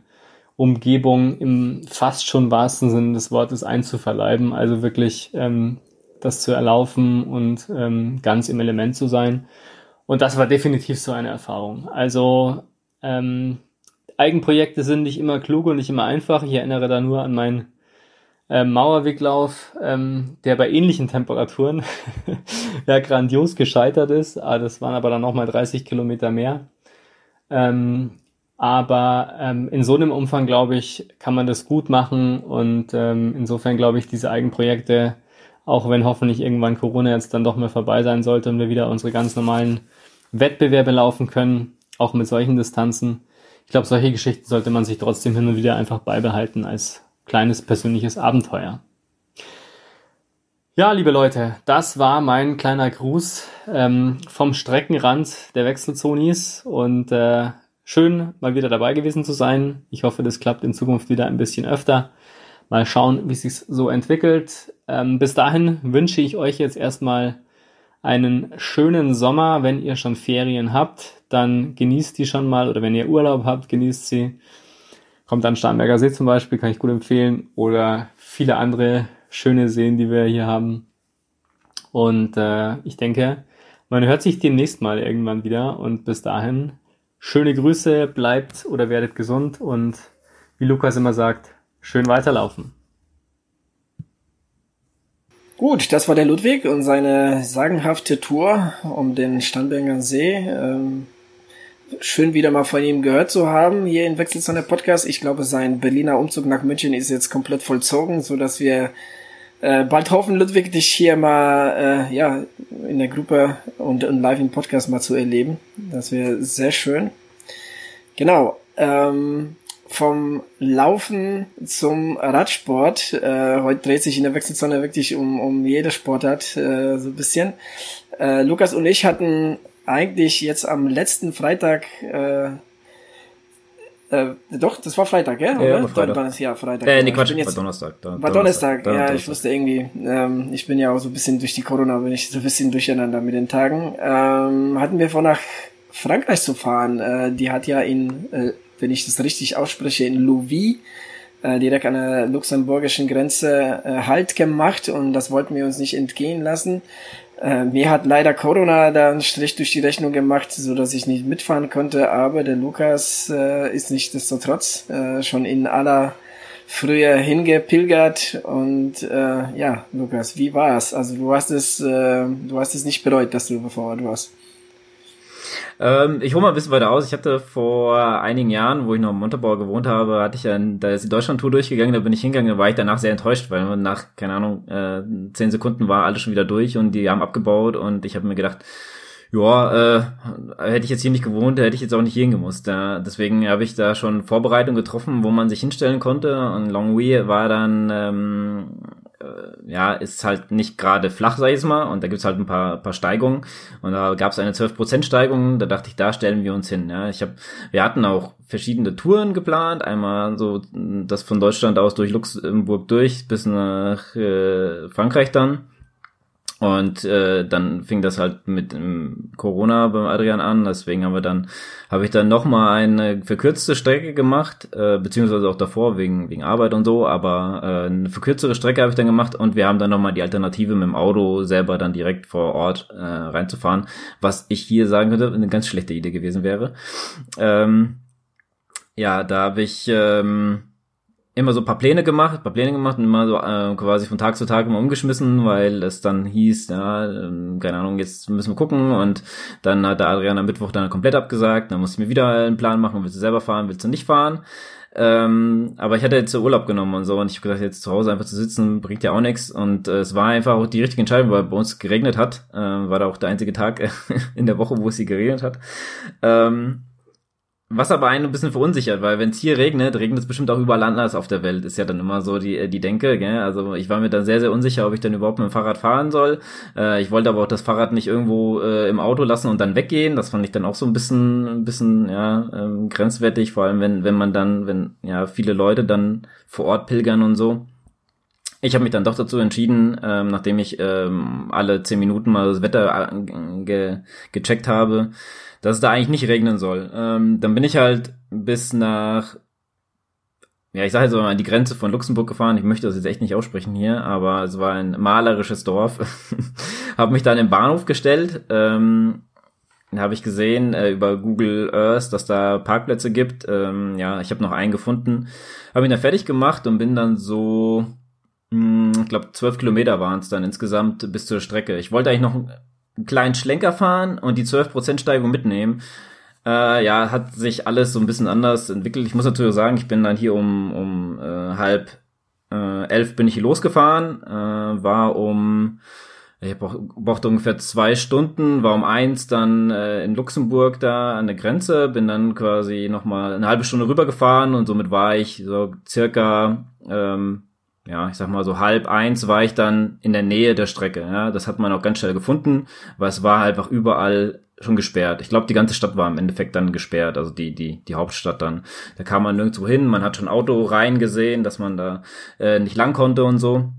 Umgebung im fast schon wahrsten Sinne des Wortes einzuverleiben. Also wirklich ähm, das zu erlaufen und ähm, ganz im Element zu sein. Und das war definitiv so eine Erfahrung. Also ähm, Eigenprojekte sind nicht immer klug und nicht immer einfach. Ich erinnere da nur an mein äh, Mauerweglauf, ähm, der bei ähnlichen Temperaturen ja grandios gescheitert ist. Ah, das waren aber dann nochmal 30 Kilometer mehr. Ähm, aber ähm, in so einem Umfang, glaube ich, kann man das gut machen und ähm, insofern glaube ich, diese Eigenprojekte, auch wenn hoffentlich irgendwann Corona jetzt dann doch mal vorbei sein sollte und wir wieder unsere ganz normalen Wettbewerbe laufen können, auch mit solchen Distanzen. Ich glaube, solche Geschichten sollte man sich trotzdem hin und wieder einfach beibehalten als kleines persönliches Abenteuer. Ja, liebe Leute, das war mein kleiner Gruß ähm, vom Streckenrand der Wechselzonis und äh, schön mal wieder dabei gewesen zu sein. Ich hoffe, das klappt in Zukunft wieder ein bisschen öfter. Mal schauen, wie sich so entwickelt. Ähm, bis dahin wünsche ich euch jetzt erstmal einen schönen Sommer. Wenn ihr schon Ferien habt, dann genießt die schon mal oder wenn ihr Urlaub habt, genießt sie. Kommt an Starnberger See zum Beispiel, kann ich gut empfehlen. Oder viele andere schöne Seen, die wir hier haben. Und äh, ich denke, man hört sich demnächst mal irgendwann wieder. Und bis dahin, schöne Grüße, bleibt oder werdet gesund und wie Lukas immer sagt, schön weiterlaufen. Gut, das war der Ludwig und seine sagenhafte Tour um den Starnberger See. Ähm, schön wieder mal von ihm gehört zu haben hier in Wechselzone Podcast. Ich glaube, sein Berliner Umzug nach München ist jetzt komplett vollzogen, so dass wir äh, bald hoffen, Ludwig, dich hier mal äh, ja in der Gruppe und, und live im Podcast mal zu erleben. Das wäre sehr schön. Genau. Ähm, vom Laufen zum Radsport. Äh, heute dreht sich in der Wechselzone wirklich um, um jede Sportart äh, so ein bisschen. Äh, Lukas und ich hatten eigentlich jetzt am letzten Freitag, äh, äh, doch, das war Freitag, gell? Ja, ja, Freitag. War das, ja, Freitag. Äh, nee, Quatsch, jetzt, war Donnerstag. Da, war Donnerstag, Donnerstag ja, Donnerstag. ich wusste irgendwie, ähm, ich bin ja auch so ein bisschen durch die Corona, bin ich so ein bisschen durcheinander mit den Tagen. Ähm, hatten wir vor, nach Frankreich zu fahren. Äh, die hat ja in, äh, wenn ich das richtig ausspreche, in Louvis, äh, direkt an der luxemburgischen Grenze äh, Halt gemacht und das wollten wir uns nicht entgehen lassen. Äh, mir hat leider Corona da einen Strich durch die Rechnung gemacht, so dass ich nicht mitfahren konnte, aber der Lukas äh, ist nichtsdestotrotz äh, schon in aller Frühe hingepilgert und äh, ja, Lukas, wie war's? Also du hast es, äh, du hast es nicht bereut, dass du vor Ort warst. Ähm, ich hole mal ein bisschen weiter aus. Ich hatte vor einigen Jahren, wo ich noch in Montabaur gewohnt habe, hatte ich ja, da ist die Deutschland-Tour durchgegangen, da bin ich hingegangen, da war ich danach sehr enttäuscht, weil nach, keine Ahnung, äh, zehn Sekunden war alles schon wieder durch und die haben abgebaut und ich habe mir gedacht, ja, äh, hätte ich jetzt hier nicht gewohnt, hätte ich jetzt auch nicht hier hingemusst. Ja, deswegen habe ich da schon Vorbereitungen getroffen, wo man sich hinstellen konnte. Und Longwy war dann ähm, äh, ja, ist halt nicht gerade flach, sag ich mal, und da gibt's halt ein paar, paar Steigungen und da gab's eine 12% Steigung, da dachte ich, da stellen wir uns hin. Ja, ich habe, wir hatten auch verschiedene Touren geplant, einmal so das von Deutschland aus durch Luxemburg durch bis nach äh, Frankreich dann. Und äh, dann fing das halt mit ähm, Corona beim Adrian an. Deswegen haben wir dann, habe ich dann nochmal eine verkürzte Strecke gemacht, äh, beziehungsweise auch davor wegen, wegen Arbeit und so, aber äh, eine verkürztere Strecke habe ich dann gemacht und wir haben dann nochmal die Alternative mit dem Auto selber dann direkt vor Ort äh, reinzufahren, was ich hier sagen könnte, eine ganz schlechte Idee gewesen wäre. Ähm, ja, da habe ich ähm, immer so paar Pläne gemacht, paar Pläne gemacht und immer so äh, quasi von Tag zu Tag immer umgeschmissen, weil es dann hieß, ja, äh, keine Ahnung, jetzt müssen wir gucken und dann hat der Adrian am Mittwoch dann komplett abgesagt, dann musste ich mir wieder einen Plan machen, willst du selber fahren, willst du nicht fahren? Ähm, aber ich hatte jetzt Urlaub genommen und so und ich habe gesagt, jetzt zu Hause einfach zu sitzen, bringt ja auch nichts und äh, es war einfach auch die richtige Entscheidung, weil bei uns geregnet hat, äh, war da auch der einzige Tag in der Woche, wo es hier geregnet hat. Ähm, was aber einen ein bisschen verunsichert, weil wenn es hier regnet, regnet es bestimmt auch überall anders auf der Welt. Ist ja dann immer so die, die Denke, gell? Also ich war mir dann sehr, sehr unsicher, ob ich dann überhaupt mit dem Fahrrad fahren soll. Äh, ich wollte aber auch das Fahrrad nicht irgendwo äh, im Auto lassen und dann weggehen. Das fand ich dann auch so ein bisschen, ein bisschen, ja, ähm, grenzwertig, vor allem wenn, wenn man dann, wenn ja viele Leute dann vor Ort pilgern und so. Ich habe mich dann doch dazu entschieden, ähm, nachdem ich ähm, alle zehn Minuten mal das Wetter äh, ge gecheckt habe, dass es da eigentlich nicht regnen soll. Ähm, dann bin ich halt bis nach, ja, ich sage jetzt mal an die Grenze von Luxemburg gefahren. Ich möchte das jetzt echt nicht aussprechen hier, aber es war ein malerisches Dorf. habe mich dann im Bahnhof gestellt. Ähm, habe ich gesehen äh, über Google Earth, dass da Parkplätze gibt. Ähm, ja, ich habe noch einen gefunden. Habe ihn dann fertig gemacht und bin dann so, mh, hm, ich glaube, zwölf Kilometer waren es dann insgesamt bis zur Strecke. Ich wollte eigentlich noch einen kleinen Schlenker fahren und die 12% Steigung mitnehmen. Äh, ja, hat sich alles so ein bisschen anders entwickelt. Ich muss natürlich sagen, ich bin dann hier um, um äh, halb äh, elf bin ich hier losgefahren, äh, war um ich brauchte ungefähr zwei Stunden, war um eins dann äh, in Luxemburg da an der Grenze, bin dann quasi nochmal eine halbe Stunde rübergefahren und somit war ich so circa ähm, ja, ich sag mal so halb eins war ich dann in der Nähe der Strecke. Ja, das hat man auch ganz schnell gefunden, weil es war einfach überall schon gesperrt. Ich glaube, die ganze Stadt war im Endeffekt dann gesperrt, also die die die Hauptstadt dann. Da kam man nirgendwo hin, man hat schon Auto rein gesehen, dass man da äh, nicht lang konnte und so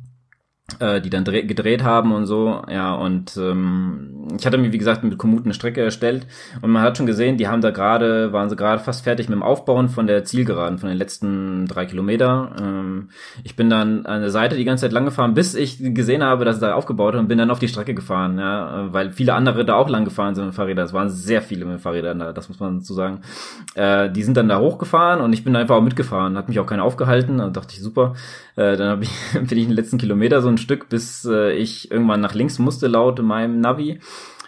äh, die dann gedreht haben und so, ja, und ähm, ich hatte mir, wie gesagt, mit Kommuten eine Strecke erstellt und man hat schon gesehen, die haben da gerade, waren sie gerade fast fertig mit dem Aufbauen von der Zielgeraden, von den letzten drei Kilometer. Ähm, ich bin dann an der Seite die ganze Zeit lang gefahren, bis ich gesehen habe, dass es da aufgebaut hat und bin dann auf die Strecke gefahren, ja, weil viele andere da auch lang gefahren sind mit Fahrrädern. Es waren sehr viele mit Fahrrädern da, das muss man dazu sagen. Äh, die sind dann da hochgefahren und ich bin einfach auch mitgefahren, hat mich auch keiner aufgehalten, dann dachte ich, super. Äh, dann hab ich, bin ich den letzten Kilometer so ein Stück, bis äh, ich irgendwann nach links musste laut meinem Navi.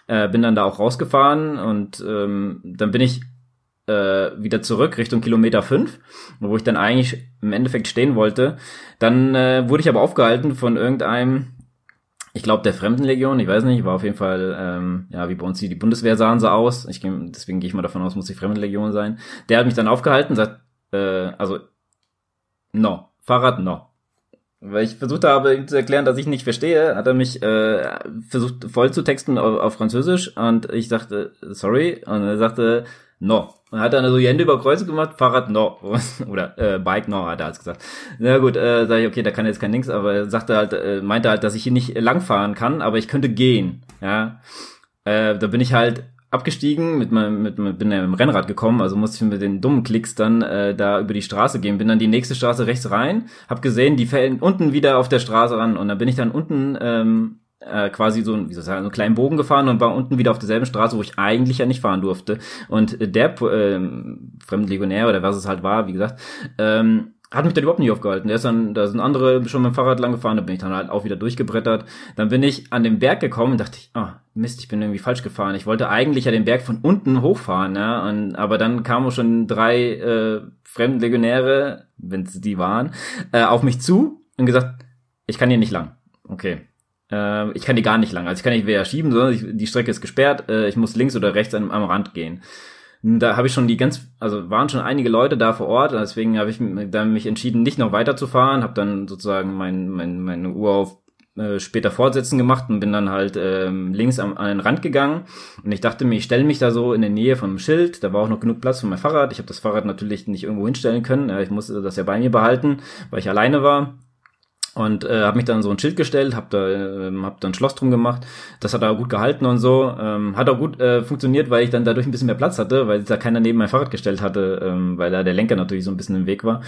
Äh, bin dann da auch rausgefahren und ähm, dann bin ich äh, wieder zurück Richtung Kilometer 5, wo ich dann eigentlich im Endeffekt stehen wollte. Dann äh, wurde ich aber aufgehalten von irgendeinem, ich glaube der Fremdenlegion, ich weiß nicht, war auf jeden Fall, ähm, ja, wie bei uns die, Bundeswehr sahen sie aus. Ich, deswegen gehe ich mal davon aus, muss die Fremdenlegion sein. Der hat mich dann aufgehalten, sagt, äh, also, no, Fahrrad, no. Weil ich versucht habe, ihm zu erklären, dass ich nicht verstehe, hat er mich äh, versucht voll zu texten auf, auf Französisch und ich sagte, sorry, und er sagte, no. Und hat dann so die Hände über Kreuze gemacht, Fahrrad no. Oder äh, Bike no, hat er als gesagt. Na gut, äh, sage ich, okay, da kann jetzt kein Nix, aber er sagte halt, äh, meinte halt, dass ich hier nicht langfahren kann, aber ich könnte gehen. Ja. Äh, da bin ich halt abgestiegen, mit meinem, mit, mit, bin ja mit dem Rennrad gekommen, also musste ich mit den dummen Klicks dann äh, da über die Straße gehen, bin dann die nächste Straße rechts rein, hab gesehen, die fällen unten wieder auf der Straße ran und dann bin ich dann unten ähm, äh, quasi so, wie soll ich sagen, so einen kleinen Bogen gefahren und war unten wieder auf derselben Straße, wo ich eigentlich ja nicht fahren durfte. Und der äh, Fremdlegionär oder was es halt war, wie gesagt, ähm, hat mich dann überhaupt nicht aufgehalten. Der ist dann, da sind andere schon mit dem Fahrrad lang gefahren, da bin ich dann halt auch wieder durchgebrettert. Dann bin ich an den Berg gekommen und dachte ich, oh, Mist, ich bin irgendwie falsch gefahren. Ich wollte eigentlich ja den Berg von unten hochfahren, ja, und, aber dann kamen schon drei äh, Fremdenlegionäre, wenn es die waren, äh, auf mich zu und gesagt, ich kann hier nicht lang. Okay. Äh, ich kann hier gar nicht lang. Also ich kann nicht wieder schieben, sondern ich, die Strecke ist gesperrt, äh, ich muss links oder rechts am, am Rand gehen da habe ich schon die ganz, also waren schon einige Leute da vor Ort, deswegen habe ich dann mich entschieden, nicht noch weiterzufahren, habe dann sozusagen mein, mein, meine Uhr auf äh, später fortsetzen gemacht und bin dann halt ähm, links am, an den Rand gegangen. Und ich dachte mir, ich stelle mich da so in der Nähe einem Schild, da war auch noch genug Platz für mein Fahrrad, ich habe das Fahrrad natürlich nicht irgendwo hinstellen können, ja, ich musste das ja bei mir behalten, weil ich alleine war und äh, habe mich dann so ein Schild gestellt, habe da, äh, hab da ein Schloss drum gemacht. Das hat auch gut gehalten und so. Ähm, hat auch gut äh, funktioniert, weil ich dann dadurch ein bisschen mehr Platz hatte, weil da keiner neben mein Fahrrad gestellt hatte, ähm, weil da der Lenker natürlich so ein bisschen im Weg war.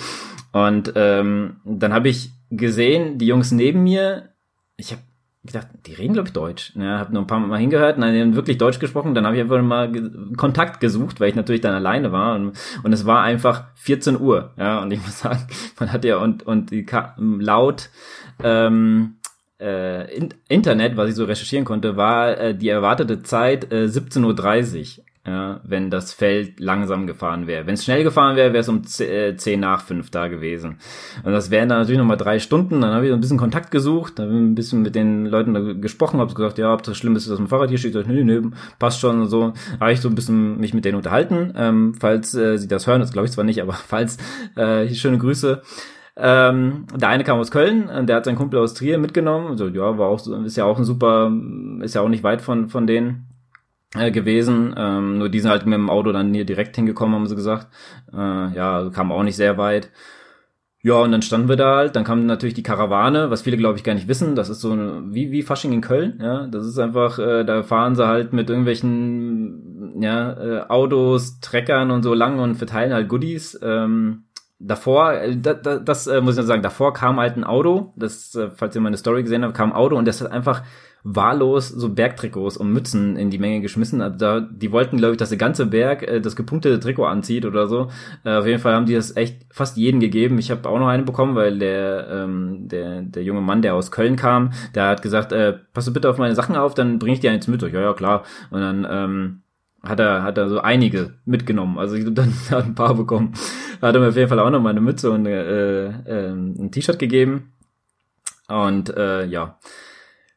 Und ähm, dann habe ich gesehen, die Jungs neben mir, ich habe gedacht, die reden, glaube ich, Deutsch. Ja, habe nur ein paar Mal hingehört, und dann haben wirklich Deutsch gesprochen. Dann habe ich einfach mal ge Kontakt gesucht, weil ich natürlich dann alleine war. Und, und es war einfach 14 Uhr. Ja, und ich muss sagen, man hat ja und, und die laut ähm, äh, Internet, was ich so recherchieren konnte, war äh, die erwartete Zeit äh, 17.30 Uhr ja, wenn das Feld langsam gefahren wäre. Wenn es schnell gefahren wäre, wäre es um 10 äh, nach 5 da gewesen. Und das wären dann natürlich nochmal drei Stunden. Dann habe ich ein bisschen Kontakt gesucht, habe ein bisschen mit den Leuten da gesprochen, habe gesagt, ja, ob das schlimm ist, dass mein Fahrrad hier steht. Nee, nee, passt schon und so. Habe ich so ein bisschen mich mit denen unterhalten. Ähm, falls äh, sie das hören, das glaube ich zwar nicht, aber falls, äh, schöne Grüße. Ähm, der eine kam aus Köln, der hat seinen Kumpel aus Trier mitgenommen. Also ja, war auch ist ja auch ein super, ist ja auch nicht weit von von denen äh, gewesen. Ähm, nur die sind halt mit dem Auto dann hier direkt hingekommen, haben sie gesagt. Äh, ja, kam auch nicht sehr weit. Ja, und dann standen wir da halt, dann kam natürlich die Karawane, was viele glaube ich gar nicht wissen, das ist so eine, wie, wie Fasching in Köln, ja, das ist einfach, äh, da fahren sie halt mit irgendwelchen, ja, äh, Autos, Treckern und so lang und verteilen halt Goodies, ähm, davor, äh, da, da, das äh, muss ich sagen, davor kam halt ein Auto, das, äh, falls ihr meine Story gesehen habt, kam ein Auto und das hat einfach wahllos so Bergtrikots und Mützen in die Menge geschmissen. Also da, die wollten, glaube ich, dass der ganze Berg äh, das gepunktete Trikot anzieht oder so. Äh, auf jeden Fall haben die das echt fast jeden gegeben. Ich habe auch noch eine bekommen, weil der, ähm, der, der junge Mann, der aus Köln kam, der hat gesagt, äh, pass du bitte auf meine Sachen auf, dann bringe ich dir eins mit. Ja, ja, klar. Und dann ähm, hat er, hat er so einige mitgenommen. Also ich dann hat ein paar bekommen. Hat er mir auf jeden Fall auch noch meine Mütze und äh, äh, ein T-Shirt gegeben. Und äh, ja,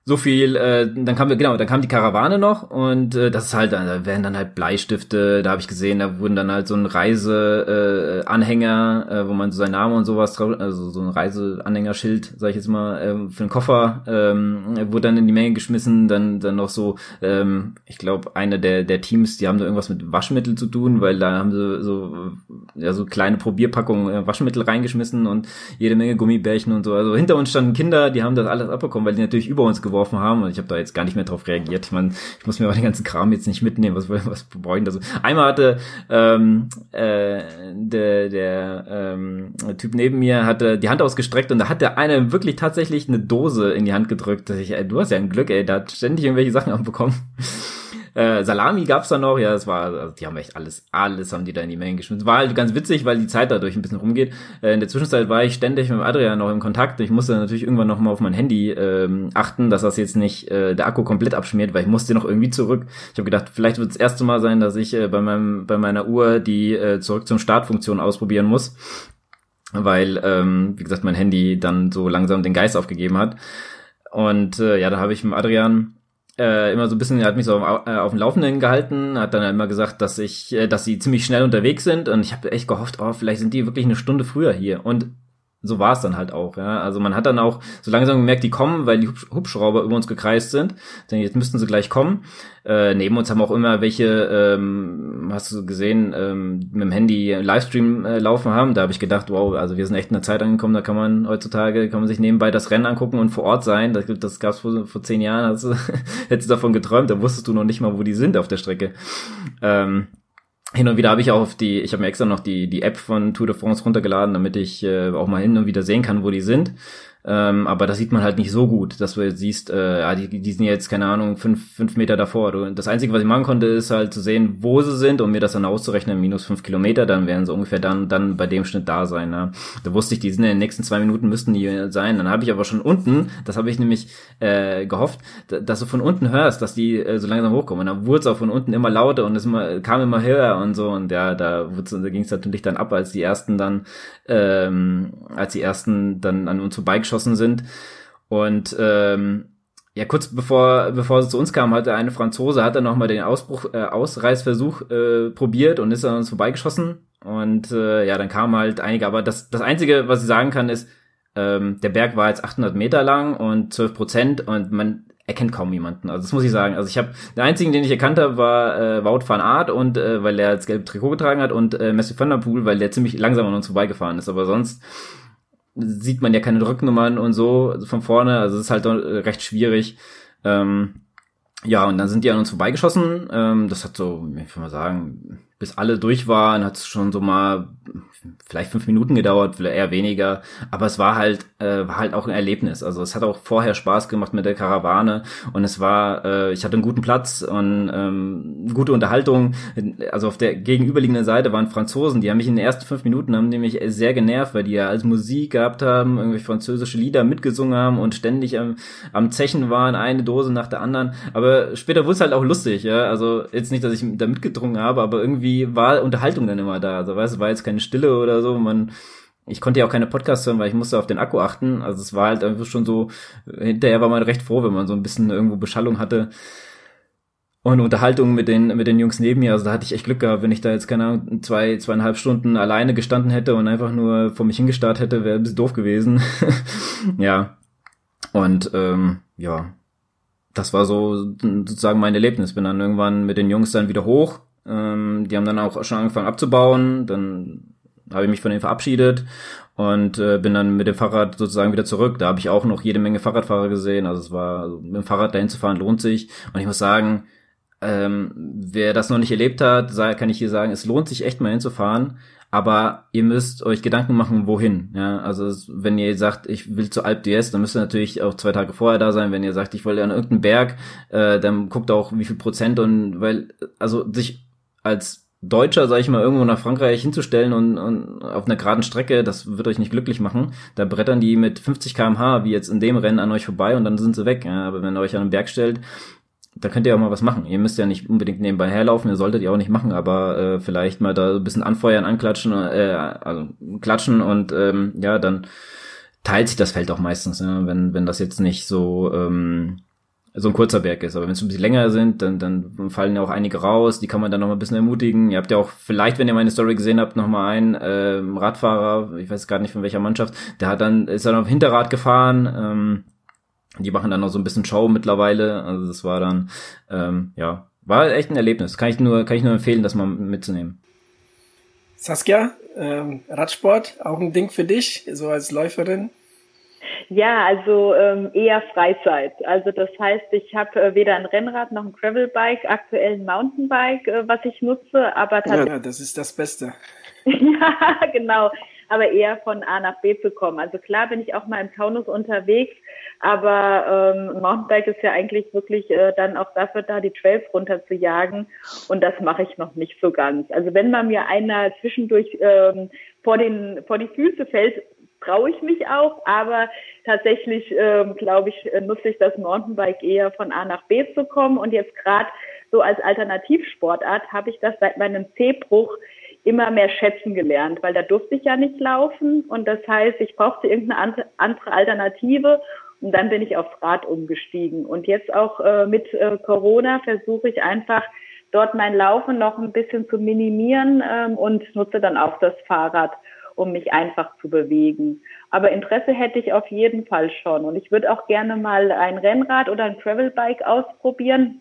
so viel, äh, dann kam genau, dann kam die Karawane noch und äh, das ist halt, da werden dann halt Bleistifte, da habe ich gesehen, da wurden dann halt so ein Reiseanhänger, äh, Anhänger, äh, wo man so seinen Namen und sowas also so ein Reiseanhängerschild, sag ich jetzt mal, äh, für den Koffer, ähm, wurde dann in die Menge geschmissen, dann dann noch so, ähm, ich glaube, eine der der Teams, die haben da irgendwas mit Waschmittel zu tun, weil da haben sie so ja so kleine Probierpackungen äh, Waschmittel reingeschmissen und jede Menge Gummibärchen und so. Also hinter uns standen Kinder, die haben das alles abbekommen, weil die natürlich über uns geworfen haben und ich habe da jetzt gar nicht mehr drauf reagiert. Ich, mein, ich muss mir aber den ganzen Kram jetzt nicht mitnehmen. Was, was brauchen da so? Einmal hatte ähm, äh, der, der ähm, Typ neben mir hatte die Hand ausgestreckt und da hat der eine wirklich tatsächlich eine Dose in die Hand gedrückt. Ich, ey, du hast ja ein Glück, ey, da hat ständig irgendwelche Sachen abbekommen. Äh, Salami gab's da noch, ja, das war, also die haben echt alles, alles haben die da in die Mengen geschmissen. War halt ganz witzig, weil die Zeit dadurch ein bisschen rumgeht. Äh, in der Zwischenzeit war ich ständig mit Adrian noch im Kontakt. Ich musste natürlich irgendwann noch mal auf mein Handy ähm, achten, dass das jetzt nicht äh, der Akku komplett abschmiert, weil ich musste noch irgendwie zurück. Ich habe gedacht, vielleicht wird das erste Mal sein, dass ich äh, bei meinem bei meiner Uhr die äh, zurück zum Startfunktion ausprobieren muss, weil ähm, wie gesagt mein Handy dann so langsam den Geist aufgegeben hat. Und äh, ja, da habe ich mit Adrian äh, immer so ein bisschen, er hat mich so auf, äh, auf dem Laufenden gehalten, hat dann immer gesagt, dass ich, äh, dass sie ziemlich schnell unterwegs sind und ich habe echt gehofft, oh, vielleicht sind die wirklich eine Stunde früher hier. Und so war es dann halt auch. Ja. Also man hat dann auch so langsam gemerkt, die kommen, weil die Hubschrauber über uns gekreist sind. Denn jetzt müssten sie gleich kommen. Äh, neben uns haben auch immer welche, ähm, hast du gesehen, ähm, mit dem Handy Livestream äh, laufen haben. Da habe ich gedacht, wow, also wir sind echt in der Zeit angekommen, da kann man heutzutage, kann man sich nebenbei das Rennen angucken und vor Ort sein. Das, das gab es vor, vor zehn Jahren, also, hättest du davon geträumt, da wusstest du noch nicht mal, wo die sind auf der Strecke. Ähm, hin und wieder habe ich auch auf die, ich habe mir extra noch die, die App von Tour de France runtergeladen, damit ich äh, auch mal hin und wieder sehen kann, wo die sind. Ähm, aber das sieht man halt nicht so gut, dass du jetzt siehst, äh, ja, die, die sind jetzt, keine Ahnung, fünf, fünf Meter davor. Das Einzige, was ich machen konnte, ist halt zu sehen, wo sie sind und mir das dann auszurechnen, minus fünf Kilometer, dann werden sie ungefähr dann, dann bei dem Schnitt da sein. Ne? Da wusste ich, die sind in den nächsten zwei Minuten müssten die sein. Dann habe ich aber schon unten, das habe ich nämlich äh, gehofft, dass du von unten hörst, dass die äh, so langsam hochkommen. Und dann wurde es auch von unten immer lauter und es immer, kam immer höher und so. Und ja, da, da ging es natürlich dann ab, als die ersten dann, ähm, als die ersten dann an uns vorbeigeschaut geschossen sind. Und ähm, ja, kurz bevor, bevor sie zu uns kam, hatte eine Franzose, hat dann nochmal den Ausbruch, äh, Ausreißversuch äh, probiert und ist an uns vorbeigeschossen. Und äh, ja, dann kamen halt einige, aber das, das Einzige, was ich sagen kann, ist, ähm, der Berg war jetzt 800 Meter lang und 12 Prozent und man erkennt kaum jemanden. Also das muss ich sagen. Also ich habe der einzigen, den ich erkannt habe, war äh, Wout van Aert und äh, weil er das gelbe Trikot getragen hat und äh, Messi van der Poel, weil der ziemlich langsam an uns vorbeigefahren ist. Aber sonst sieht man ja keine Rücknummern und so von vorne, also es ist halt recht schwierig. Ähm, ja, und dann sind die an uns vorbeigeschossen. Ähm, das hat so, ich will mal sagen, bis alle durch waren, hat es schon so mal vielleicht fünf Minuten gedauert, vielleicht eher weniger. Aber es war halt, äh, war halt auch ein Erlebnis. Also es hat auch vorher Spaß gemacht mit der Karawane und es war, äh, ich hatte einen guten Platz und ähm, gute Unterhaltung. Also auf der gegenüberliegenden Seite waren Franzosen, die haben mich in den ersten fünf Minuten haben nämlich sehr genervt, weil die ja als Musik gehabt haben, irgendwie französische Lieder mitgesungen haben und ständig am, am Zechen waren, eine Dose nach der anderen. Aber später wurde es halt auch lustig, ja. Also jetzt nicht, dass ich da mitgedrungen habe, aber irgendwie war Unterhaltung dann immer da. Also weißt war jetzt keine Stille oder so. Man, ich konnte ja auch keine Podcasts hören, weil ich musste auf den Akku achten. Also es war halt einfach schon so, hinterher war man recht froh, wenn man so ein bisschen irgendwo Beschallung hatte. Und Unterhaltung mit den, mit den Jungs neben mir, also da hatte ich echt Glück gehabt, wenn ich da jetzt, keine Ahnung, zwei, zweieinhalb Stunden alleine gestanden hätte und einfach nur vor mich hingestarrt hätte, wäre ein bisschen doof gewesen. ja. Und ähm, ja, das war so sozusagen mein Erlebnis. Bin dann irgendwann mit den Jungs dann wieder hoch. Ähm, die haben dann auch schon angefangen abzubauen. Dann habe ich mich von denen verabschiedet und äh, bin dann mit dem Fahrrad sozusagen wieder zurück. Da habe ich auch noch jede Menge Fahrradfahrer gesehen. Also es war, also mit dem Fahrrad dahin zu fahren lohnt sich. Und ich muss sagen, ähm, wer das noch nicht erlebt hat, kann ich hier sagen, es lohnt sich echt mal hinzufahren. Aber ihr müsst euch Gedanken machen, wohin. Ja, also wenn ihr sagt, ich will zu Alp d'Huez, dann müsst ihr natürlich auch zwei Tage vorher da sein. Wenn ihr sagt, ich will an irgendeinen Berg, äh, dann guckt auch, wie viel Prozent und weil, also sich als Deutscher, sag ich mal, irgendwo nach Frankreich hinzustellen und, und auf einer geraden Strecke, das wird euch nicht glücklich machen. Da brettern die mit 50 kmh, wie jetzt in dem Rennen, an euch vorbei und dann sind sie weg. Ja, aber wenn ihr euch an einen Berg stellt, da könnt ihr auch mal was machen. Ihr müsst ja nicht unbedingt nebenbei herlaufen, ihr solltet ihr auch nicht machen, aber äh, vielleicht mal da ein bisschen anfeuern, anklatschen, äh, also klatschen und ähm, ja, dann teilt sich das Feld auch meistens, ja, wenn, wenn das jetzt nicht so ähm, so ein kurzer Berg ist. Aber wenn es ein bisschen länger sind, dann, dann fallen ja auch einige raus, die kann man dann noch mal ein bisschen ermutigen. Ihr habt ja auch vielleicht, wenn ihr meine Story gesehen habt, noch mal einen äh, Radfahrer, ich weiß gar nicht von welcher Mannschaft, der hat dann, ist dann auf Hinterrad gefahren, ähm, die machen dann noch so ein bisschen Show mittlerweile. Also das war dann, ähm, ja, war echt ein Erlebnis. Kann ich nur, kann ich nur empfehlen, das mal mitzunehmen. Saskia, ähm, Radsport, auch ein Ding für dich, so als Läuferin? Ja, also ähm, eher Freizeit. Also das heißt, ich habe äh, weder ein Rennrad noch ein Gravelbike, aktuell ein Mountainbike, äh, was ich nutze, aber tatsächlich. Ja, das ist das Beste. ja, genau. Aber eher von A nach B zu kommen. Also klar bin ich auch mal im Taunus unterwegs, aber ähm, Mountainbike ist ja eigentlich wirklich äh, dann auch dafür da, die Trails runter zu jagen. Und das mache ich noch nicht so ganz. Also wenn man mir einer zwischendurch ähm, vor den vor die Füße fällt, traue ich mich auch, aber tatsächlich ähm, glaube ich, äh, nutze ich das Mountainbike eher von A nach B zu kommen. Und jetzt gerade so als Alternativsportart habe ich das seit meinem C-Bruch immer mehr schätzen gelernt, weil da durfte ich ja nicht laufen. Und das heißt, ich brauchte irgendeine andere Alternative. Und dann bin ich aufs Rad umgestiegen. Und jetzt auch äh, mit äh, Corona versuche ich einfach dort mein Laufen noch ein bisschen zu minimieren ähm, und nutze dann auch das Fahrrad um mich einfach zu bewegen. Aber Interesse hätte ich auf jeden Fall schon. Und ich würde auch gerne mal ein Rennrad oder ein Travelbike ausprobieren,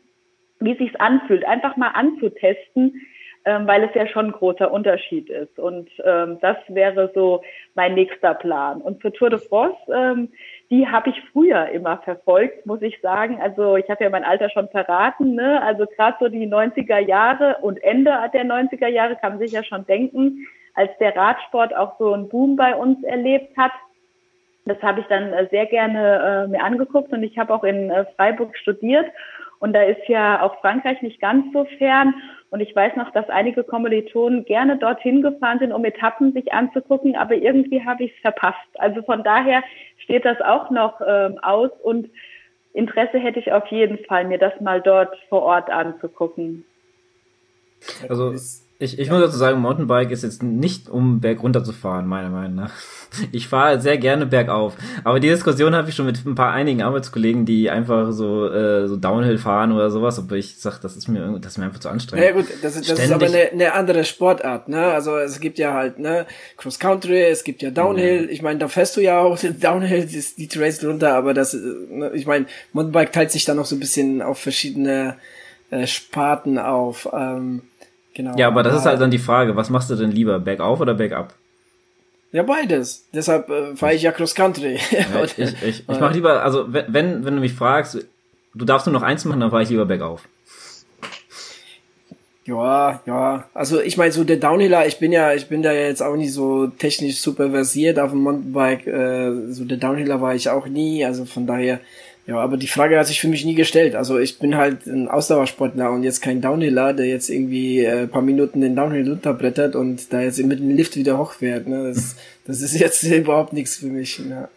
wie sich's anfühlt, einfach mal anzutesten, ähm, weil es ja schon ein großer Unterschied ist. Und ähm, das wäre so mein nächster Plan. Und für Tour de France, ähm, die habe ich früher immer verfolgt, muss ich sagen. Also ich habe ja mein Alter schon verraten. Ne? Also gerade so die 90er Jahre und Ende der 90er Jahre kann man sich ja schon denken, als der Radsport auch so einen Boom bei uns erlebt hat. Das habe ich dann äh, sehr gerne äh, mir angeguckt und ich habe auch in äh, Freiburg studiert und da ist ja auch Frankreich nicht ganz so fern und ich weiß noch, dass einige Kommilitonen gerne dorthin gefahren sind, um Etappen sich anzugucken, aber irgendwie habe ich es verpasst. Also von daher steht das auch noch ähm, aus und Interesse hätte ich auf jeden Fall, mir das mal dort vor Ort anzugucken. Also ich, ich muss dazu sagen, Mountainbike ist jetzt nicht, um berg runter zu fahren, meiner Meinung nach. Ich fahre sehr gerne bergauf. Aber die Diskussion habe ich schon mit ein paar einigen Arbeitskollegen, die einfach so, äh, so Downhill fahren oder sowas, aber ich sag, das ist mir, das ist mir einfach zu anstrengend. Ja gut, das, ist, das ist aber eine, eine andere Sportart, ne? Also es gibt ja halt, ne, Cross Country, es gibt ja Downhill. Ich meine, da fährst du ja auch Downhill, die, die Trails runter, aber das, ne, ich meine, Mountainbike teilt sich dann noch so ein bisschen auf verschiedene äh, Sparten auf. Ähm, Genau. Ja, aber das ist halt dann die Frage, was machst du denn lieber, bergauf oder bergab? Ja, beides. Deshalb äh, fahre ich ja Cross Country. Ja, ich ich, ich, ich mache lieber, also wenn, wenn du mich fragst, du darfst nur noch eins machen, dann fahre ich lieber bergauf. Ja, ja. Also ich meine, so der Downhiller, ich bin ja, ich bin da jetzt auch nicht so technisch super versiert auf dem Mountainbike. Äh, so der Downhiller war ich auch nie. Also von daher, ja, aber die Frage hat sich für mich nie gestellt. Also ich bin halt ein Ausdauersportler und jetzt kein Downhiller, der jetzt irgendwie äh, paar Minuten den Downhill runterbrettert und da jetzt mit dem Lift wieder hochfährt. Ne? Das, das ist jetzt überhaupt nichts für mich. Ja.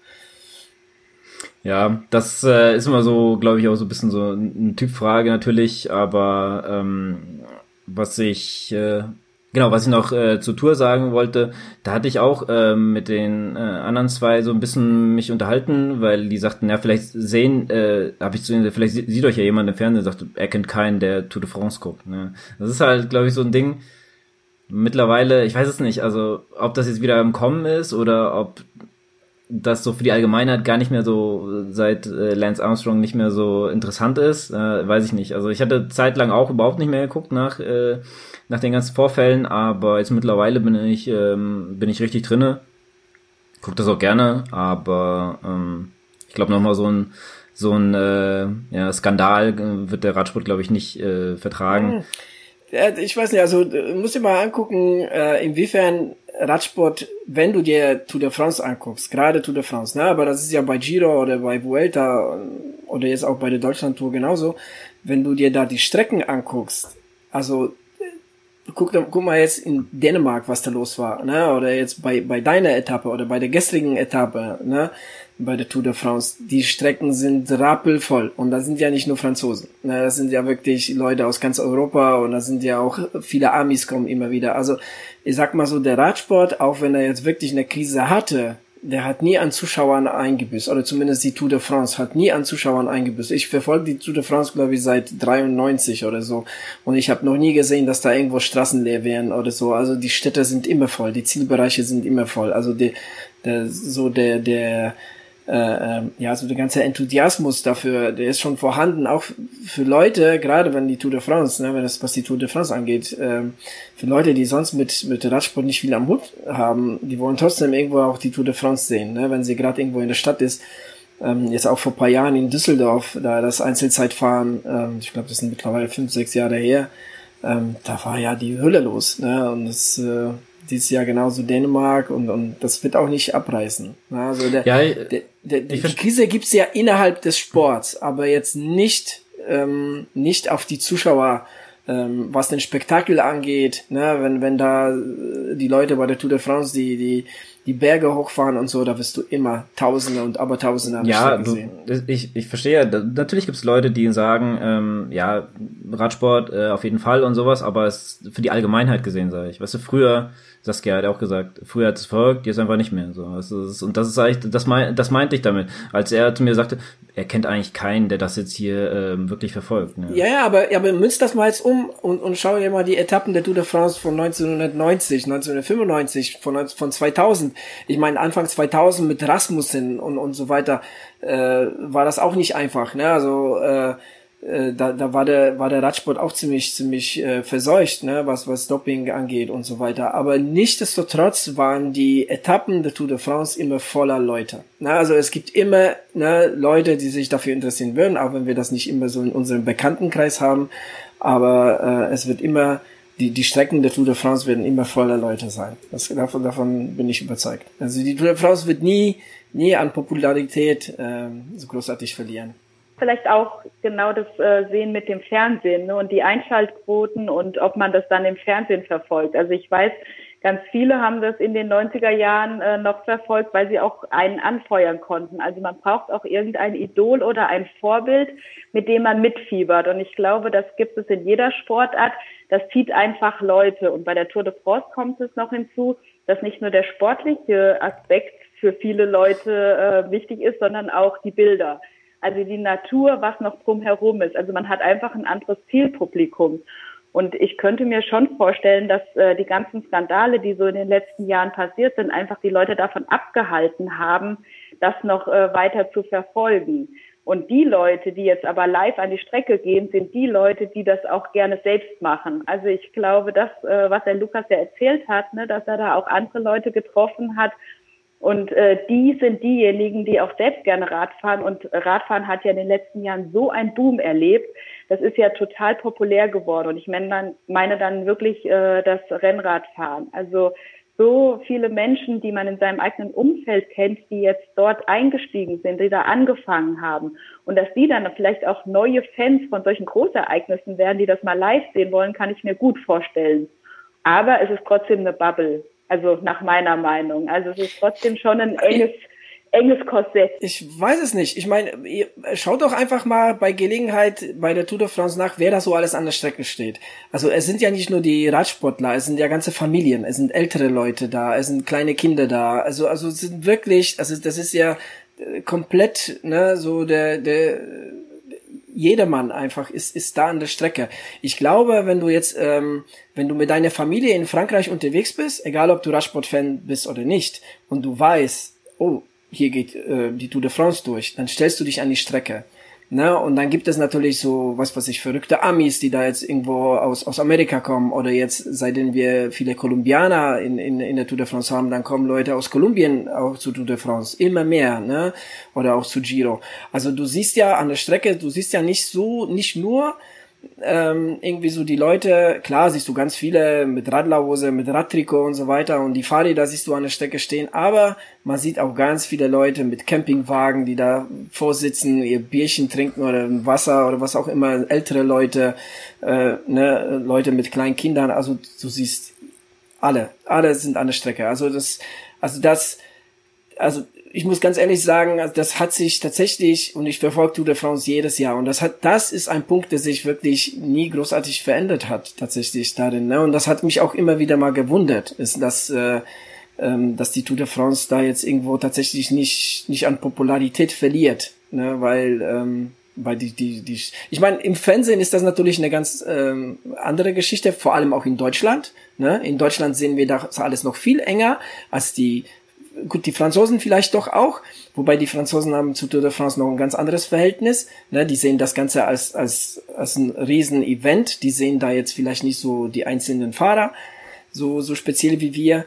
Ja, das äh, ist immer so, glaube ich, auch so ein bisschen so eine Typfrage natürlich, aber ähm, was ich äh, genau, was ich noch äh, zur Tour sagen wollte, da hatte ich auch äh, mit den äh, anderen zwei so ein bisschen mich unterhalten, weil die sagten, ja, vielleicht sehen, äh, habe ich zu ihnen, vielleicht sieht euch ja jemand im Fernsehen, sagt, er kennt keinen, der Tour de France guckt. Ne? Das ist halt, glaube ich, so ein Ding. Mittlerweile, ich weiß es nicht, also ob das jetzt wieder im Kommen ist oder ob das so für die Allgemeinheit gar nicht mehr so seit äh, Lance Armstrong nicht mehr so interessant ist, äh, weiß ich nicht. Also ich hatte zeitlang auch überhaupt nicht mehr geguckt nach äh, nach den ganzen Vorfällen, aber jetzt mittlerweile bin ich ähm, bin ich richtig drinne. Guck das auch gerne, aber ähm, ich glaube noch mal so ein so ein äh, ja, Skandal äh, wird der Radsport glaube ich nicht äh, vertragen. Hm. Ich weiß nicht, also musst dir mal angucken, äh, inwiefern Radsport, wenn du dir Tour de France anguckst, gerade Tour de France, ne, aber das ist ja bei Giro oder bei Vuelta oder jetzt auch bei der Deutschland-Tour genauso, wenn du dir da die Strecken anguckst, also guck, guck mal jetzt in Dänemark, was da los war, ne, oder jetzt bei, bei deiner Etappe oder bei der gestrigen Etappe, ne, bei der Tour de France. Die Strecken sind rappelvoll und da sind ja nicht nur Franzosen. Ne, das sind ja wirklich Leute aus ganz Europa und da sind ja auch viele Amis kommen immer wieder. Also ich sag mal so, der Radsport, auch wenn er jetzt wirklich eine Krise hatte, der hat nie an Zuschauern eingebüßt, oder zumindest die Tour de France hat nie an Zuschauern eingebüßt. Ich verfolge die Tour de France, glaube ich, seit 93 oder so. Und ich habe noch nie gesehen, dass da irgendwo Straßen leer wären oder so. Also die Städte sind immer voll, die Zielbereiche sind immer voll. Also der, der so der, der, äh, ähm, ja, so der ganze Enthusiasmus dafür, der ist schon vorhanden, auch für Leute, gerade wenn die Tour de France, ne, wenn das, was die Tour de France angeht, äh, für Leute, die sonst mit, mit Radsport nicht viel am Hut haben, die wollen trotzdem irgendwo auch die Tour de France sehen, ne, wenn sie gerade irgendwo in der Stadt ist. Ähm, jetzt auch vor paar Jahren in Düsseldorf, da das Einzelzeitfahren, ähm, ich glaube, das sind mittlerweile fünf, sechs Jahre her, ähm, da war ja die Hölle los, ne, und das, äh, dieses Jahr genauso Dänemark und, und das wird auch nicht abreißen. Also der, ja, der, der, die Krise gibt's ja innerhalb des Sports, aber jetzt nicht, ähm, nicht auf die Zuschauer, ähm, was den Spektakel angeht, ne, wenn, wenn da äh, die Leute bei der Tour de France, die, die, die Berge hochfahren und so, da wirst du immer Tausende und Abertausende am ja, du, ich, ich verstehe. Natürlich gibt es Leute, die sagen, ähm, ja, Radsport äh, auf jeden Fall und sowas, aber es für die Allgemeinheit gesehen, sage ich. Weißt du, früher Saskia hat auch gesagt, früher hat es verfolgt, jetzt einfach nicht mehr. So, das ist, und das ist eigentlich, das, mein, das meinte ich damit, als er zu mir sagte, er kennt eigentlich keinen, der das jetzt hier ähm, wirklich verfolgt. Ne? Ja, ja, aber, ja, aber münzt das mal jetzt um und, und schau dir mal die Etappen der Tour de France von 1990, 1995, von, von 2000. Ich meine, Anfang 2000 mit Rasmussen und, und so weiter äh, war das auch nicht einfach. Ne? Also äh, da, da war der war der Radsport auch ziemlich ziemlich äh, verseucht, ne, was was Doping angeht und so weiter. Aber nichtsdestotrotz waren die Etappen der Tour de France immer voller Leute. Ne, also es gibt immer ne, Leute, die sich dafür interessieren würden, auch wenn wir das nicht immer so in unserem Bekanntenkreis haben. Aber äh, es wird immer die, die Strecken der Tour de France werden immer voller Leute sein. Das, davon, davon bin ich überzeugt. Also die Tour de France wird nie, nie an Popularität äh, so großartig verlieren vielleicht auch genau das äh, sehen mit dem Fernsehen ne, und die Einschaltquoten und ob man das dann im Fernsehen verfolgt. Also ich weiß, ganz viele haben das in den 90er Jahren äh, noch verfolgt, weil sie auch einen anfeuern konnten. Also man braucht auch irgendein Idol oder ein Vorbild, mit dem man mitfiebert. Und ich glaube, das gibt es in jeder Sportart. Das zieht einfach Leute. Und bei der Tour de France kommt es noch hinzu, dass nicht nur der sportliche Aspekt für viele Leute äh, wichtig ist, sondern auch die Bilder also die Natur, was noch drumherum ist. Also man hat einfach ein anderes Zielpublikum. Und ich könnte mir schon vorstellen, dass äh, die ganzen Skandale, die so in den letzten Jahren passiert sind, einfach die Leute davon abgehalten haben, das noch äh, weiter zu verfolgen. Und die Leute, die jetzt aber live an die Strecke gehen, sind die Leute, die das auch gerne selbst machen. Also ich glaube, das, äh, was der Lukas ja erzählt hat, ne, dass er da auch andere Leute getroffen hat. Und äh, die sind diejenigen, die auch selbst gerne Radfahren. Und Radfahren hat ja in den letzten Jahren so einen Boom erlebt. Das ist ja total populär geworden. Und ich meine dann, meine dann wirklich äh, das Rennradfahren. Also so viele Menschen, die man in seinem eigenen Umfeld kennt, die jetzt dort eingestiegen sind, die da angefangen haben. Und dass die dann vielleicht auch neue Fans von solchen Großereignissen werden, die das mal live sehen wollen, kann ich mir gut vorstellen. Aber es ist trotzdem eine Bubble. Also nach meiner Meinung. Also es ist trotzdem schon ein enges enges Korsett. Ich weiß es nicht. Ich meine, schaut doch einfach mal bei Gelegenheit bei der Tour de France nach, wer da so alles an der Strecke steht. Also es sind ja nicht nur die Radsportler, es sind ja ganze Familien, es sind ältere Leute da, es sind kleine Kinder da. Also also es sind wirklich, also das ist ja äh, komplett, ne, so der der jedermann einfach ist, ist da an der Strecke. Ich glaube, wenn du jetzt, ähm, wenn du mit deiner Familie in Frankreich unterwegs bist, egal ob du Radsport-Fan bist oder nicht, und du weißt, oh, hier geht äh, die Tour de France durch, dann stellst du dich an die Strecke. Ne? Und dann gibt es natürlich so, was weiß ich, verrückte Amis, die da jetzt irgendwo aus, aus Amerika kommen oder jetzt, seitdem wir viele Kolumbianer in, in, in der Tour de France haben, dann kommen Leute aus Kolumbien auch zu Tour de France, immer mehr, ne? Oder auch zu Giro. Also du siehst ja an der Strecke, du siehst ja nicht so, nicht nur ähm, irgendwie so die Leute, klar siehst du ganz viele mit Radlerhose, mit Radtrikot und so weiter und die Fahrräder siehst du an der Strecke stehen, aber man sieht auch ganz viele Leute mit Campingwagen, die da vorsitzen, ihr Bierchen trinken oder Wasser oder was auch immer, ältere Leute, äh, ne, Leute mit kleinen Kindern, also du siehst alle, alle sind an der Strecke, also das, also das, also ich muss ganz ehrlich sagen, das hat sich tatsächlich, und ich verfolge Tour de France jedes Jahr, und das hat, das ist ein Punkt, der sich wirklich nie großartig verändert hat, tatsächlich darin. Ne? Und das hat mich auch immer wieder mal gewundert, ist, dass, äh, ähm, dass die Tour de France da jetzt irgendwo tatsächlich nicht, nicht an Popularität verliert, ne? weil, ähm, weil die, die, die, ich meine, im Fernsehen ist das natürlich eine ganz ähm, andere Geschichte, vor allem auch in Deutschland. Ne? In Deutschland sehen wir das alles noch viel enger als die gut, die Franzosen vielleicht doch auch, wobei die Franzosen haben zu Tour de France noch ein ganz anderes Verhältnis. Ne? Die sehen das Ganze als, als, als ein Riesen-Event. Die sehen da jetzt vielleicht nicht so die einzelnen Fahrer, so, so speziell wie wir.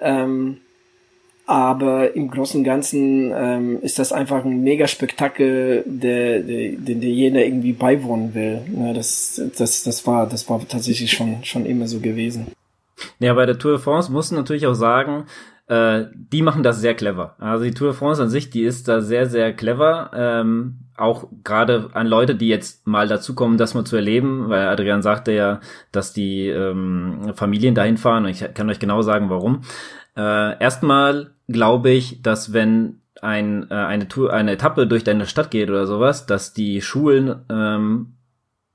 Ähm, aber im Großen und Ganzen ähm, ist das einfach ein Megaspektakel, der, der, der jeder irgendwie beiwohnen will. Ne? Das, das, das war, das war tatsächlich schon, schon immer so gewesen. Ja, bei der Tour de France muss natürlich auch sagen, äh, die machen das sehr clever. Also die Tour de France an sich, die ist da sehr, sehr clever. Ähm, auch gerade an Leute, die jetzt mal dazukommen, das mal zu erleben, weil Adrian sagte ja, dass die ähm, Familien dahin fahren und ich kann euch genau sagen, warum. Äh, erstmal glaube ich, dass wenn ein, äh, eine Tour, eine Etappe durch deine Stadt geht oder sowas, dass die Schulen ähm,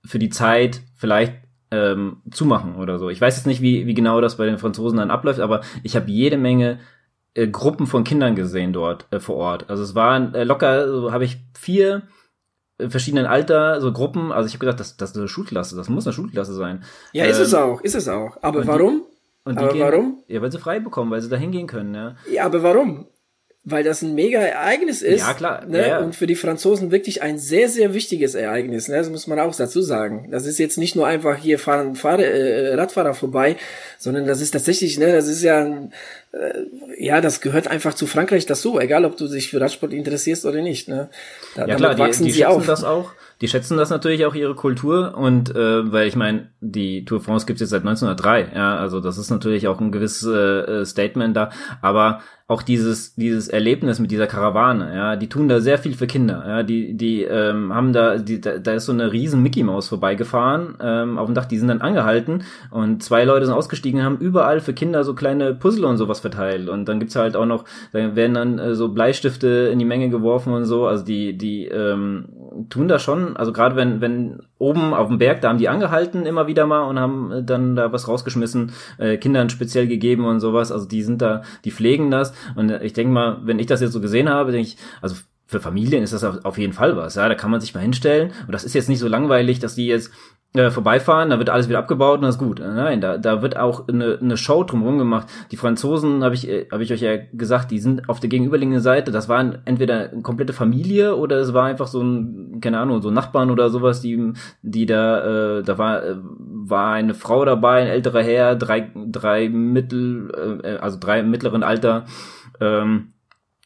für die Zeit vielleicht ähm, zumachen oder so. Ich weiß jetzt nicht, wie, wie genau das bei den Franzosen dann abläuft, aber ich habe jede Menge äh, Gruppen von Kindern gesehen dort äh, vor Ort. Also es waren äh, locker, so habe ich vier äh, verschiedenen Alter, so Gruppen. Also ich habe gedacht, das, das ist eine Schulklasse, das muss eine Schulklasse sein. Ja, ähm, ist es ähm, auch, ist es auch. Aber warum? Die, und die aber gehen, warum? Ja, weil sie frei bekommen, weil sie da hingehen können, ja. Ja, aber warum? Weil das ein mega Ereignis ist. Ja, klar. Ne? Ja. Und für die Franzosen wirklich ein sehr, sehr wichtiges Ereignis. Ne? Das muss man auch dazu sagen. Das ist jetzt nicht nur einfach hier fahren Fahrer, äh, Radfahrer vorbei, sondern das ist tatsächlich, ne, das ist ja, äh, ja, das gehört einfach zu Frankreich dazu, egal ob du dich für Radsport interessierst oder nicht. Ne? Da, ja klar, die, die schätzen auf. das auch. Die schätzen das natürlich auch ihre Kultur und äh, weil ich meine, die Tour de France gibt's jetzt seit 1903, ja, also das ist natürlich auch ein gewisses äh, Statement da, aber auch dieses dieses Erlebnis mit dieser Karawane, ja, die tun da sehr viel für Kinder, ja, die die ähm, haben da, die, da, da ist so eine riesen Mickey Maus vorbeigefahren ähm, auf dem Dach, die sind dann angehalten und zwei Leute sind ausgestiegen, haben überall für Kinder so kleine Puzzle und sowas verteilt. Und dann gibt's halt auch noch, da werden dann äh, so Bleistifte in die Menge geworfen und so, also die die ähm, tun da schon, also gerade wenn wenn oben auf dem Berg, da haben die angehalten immer wieder mal und haben dann da was rausgeschmissen, äh, Kindern speziell gegeben und sowas, also die sind da, die pflegen das. Und ich denke mal, wenn ich das jetzt so gesehen habe, denke ich, also für Familien ist das auf jeden Fall was, ja, da kann man sich mal hinstellen. Und das ist jetzt nicht so langweilig, dass die jetzt äh, vorbeifahren, da wird alles wieder abgebaut und das ist gut. Nein, da, da wird auch eine, eine Show drumherum gemacht. Die Franzosen, habe ich, hab ich euch ja gesagt, die sind auf der gegenüberliegenden Seite. Das waren entweder eine komplette Familie oder es war einfach so ein, keine Ahnung, so Nachbarn oder sowas, die, die da, äh, da war, äh, war eine Frau dabei, ein älterer Herr, drei, drei mittel, äh, also drei im mittleren Alter. Ähm,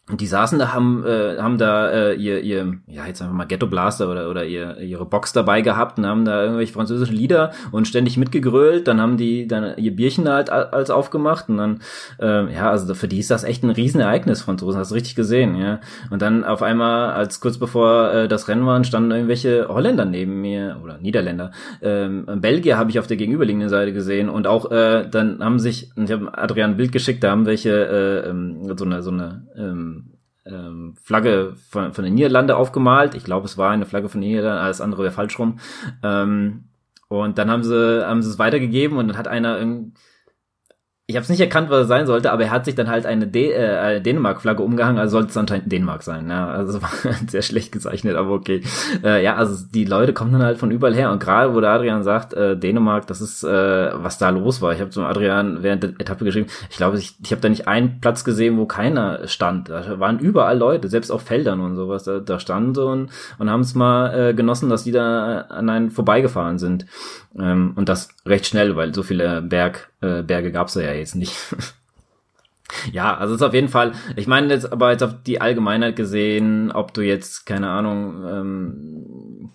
und die saßen da, haben, äh, haben da äh, ihr, ihr, ja, jetzt einfach mal Ghetto Blaster oder, oder ihr, ihre Box dabei gehabt und haben da irgendwelche französischen Lieder und ständig mitgegrölt. Dann haben die dann ihr Bierchen halt als aufgemacht und dann, äh, ja, also für die ist das echt ein Riesenereignis, Franzosen, hast du richtig gesehen, ja. Und dann auf einmal, als kurz bevor äh, das Rennen war, standen irgendwelche Holländer neben mir oder Niederländer. Ähm, Belgier habe ich auf der gegenüberliegenden Seite gesehen und auch äh, dann haben sich, ich habe Adrian ein Bild geschickt, da haben welche äh, ähm, so eine, so eine ähm, ähm, Flagge von, von den Niederlande aufgemalt. Ich glaube, es war eine Flagge von den Niederlanden, alles andere wäre falsch rum. Ähm, und dann haben sie, haben sie es weitergegeben und dann hat einer ich habe es nicht erkannt, was es sein sollte, aber er hat sich dann halt eine, De äh, Dänemark-Flagge umgehangen, also sollte es anscheinend Dänemark sein. Ja, also war sehr schlecht gezeichnet, aber okay. Äh, ja, also die Leute kommen dann halt von überall her und gerade wo der Adrian sagt, äh, Dänemark, das ist äh, was da los war. Ich habe zum Adrian während der Etappe geschrieben, ich glaube, ich, ich habe da nicht einen Platz gesehen, wo keiner stand. Da waren überall Leute, selbst auf Feldern und sowas. Da, da standen so und, und haben es mal äh, genossen, dass die da an einen vorbeigefahren sind. Ähm, und das recht schnell, weil so viele Berg, äh, Berge gab's ja jetzt nicht. ja, also ist auf jeden Fall, ich meine jetzt aber jetzt auf die Allgemeinheit gesehen, ob du jetzt, keine Ahnung, ähm,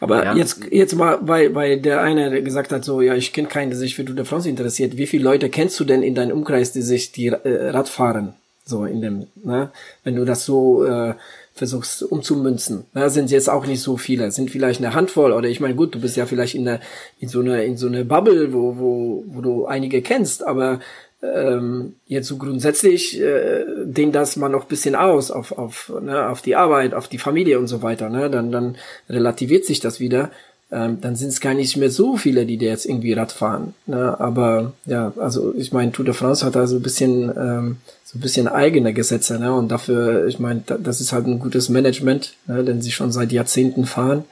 aber ja. jetzt, jetzt mal, weil, weil der eine gesagt hat, so, ja, ich kenne keinen, der sich für Tour de France interessiert. Wie viele Leute kennst du denn in deinem Umkreis, die sich die äh, Rad fahren? So in dem, ne? Wenn du das so äh, versuchst umzumünzen. Da sind jetzt auch nicht so viele, sind vielleicht eine Handvoll oder ich meine, gut, du bist ja vielleicht in, der, in so einer in so einer Bubble, wo, wo, wo du einige kennst, aber ähm, jetzt so grundsätzlich äh, dehnt das mal noch bisschen aus auf, auf, ne, auf die Arbeit, auf die Familie und so weiter, ne? Dann, dann relativiert sich das wieder. Ähm, dann sind es gar nicht mehr so viele, die jetzt irgendwie Rad fahren. Ne? Aber ja, also ich meine, Tour de France hat da so ein bisschen ähm, so ein bisschen eigene Gesetze, ne? Und dafür, ich meine, das ist halt ein gutes Management, ne? denn sie schon seit Jahrzehnten fahren.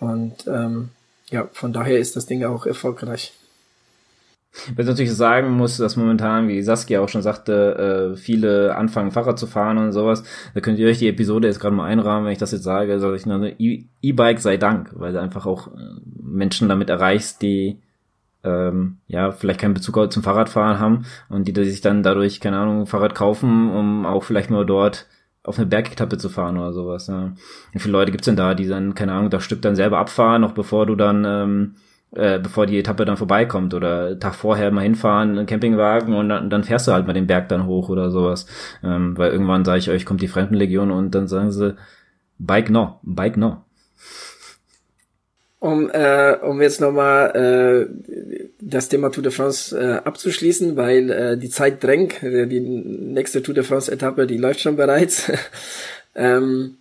Und ähm, ja, von daher ist das Ding auch erfolgreich. Was natürlich sagen muss, dass momentan, wie Saskia auch schon sagte, äh, viele anfangen Fahrrad zu fahren und sowas. Da könnt ihr euch die Episode jetzt gerade mal einrahmen, wenn ich das jetzt sage, sage ich nur E-Bike sei Dank, weil du einfach auch äh, Menschen damit erreichst, die ähm, ja, vielleicht keinen Bezug zum Fahrradfahren haben und die, die sich dann dadurch, keine Ahnung, Fahrrad kaufen, um auch vielleicht nur dort auf eine Bergetappe zu fahren oder sowas. Ja. Wie viele Leute gibt's denn da, die dann, keine Ahnung, das Stück dann selber abfahren, noch bevor du dann, ähm, äh, bevor die Etappe dann vorbeikommt oder Tag vorher mal hinfahren, einen Campingwagen und dann, dann fährst du halt mal den Berg dann hoch oder sowas. Ähm, weil irgendwann sage ich euch, kommt die Fremdenlegion und dann sagen sie, Bike no, Bike no um, äh, um jetzt nochmal äh, das Thema Tour de France äh, abzuschließen, weil äh, die Zeit drängt. Äh, die nächste Tour de France-Etappe, die läuft schon bereits. ähm,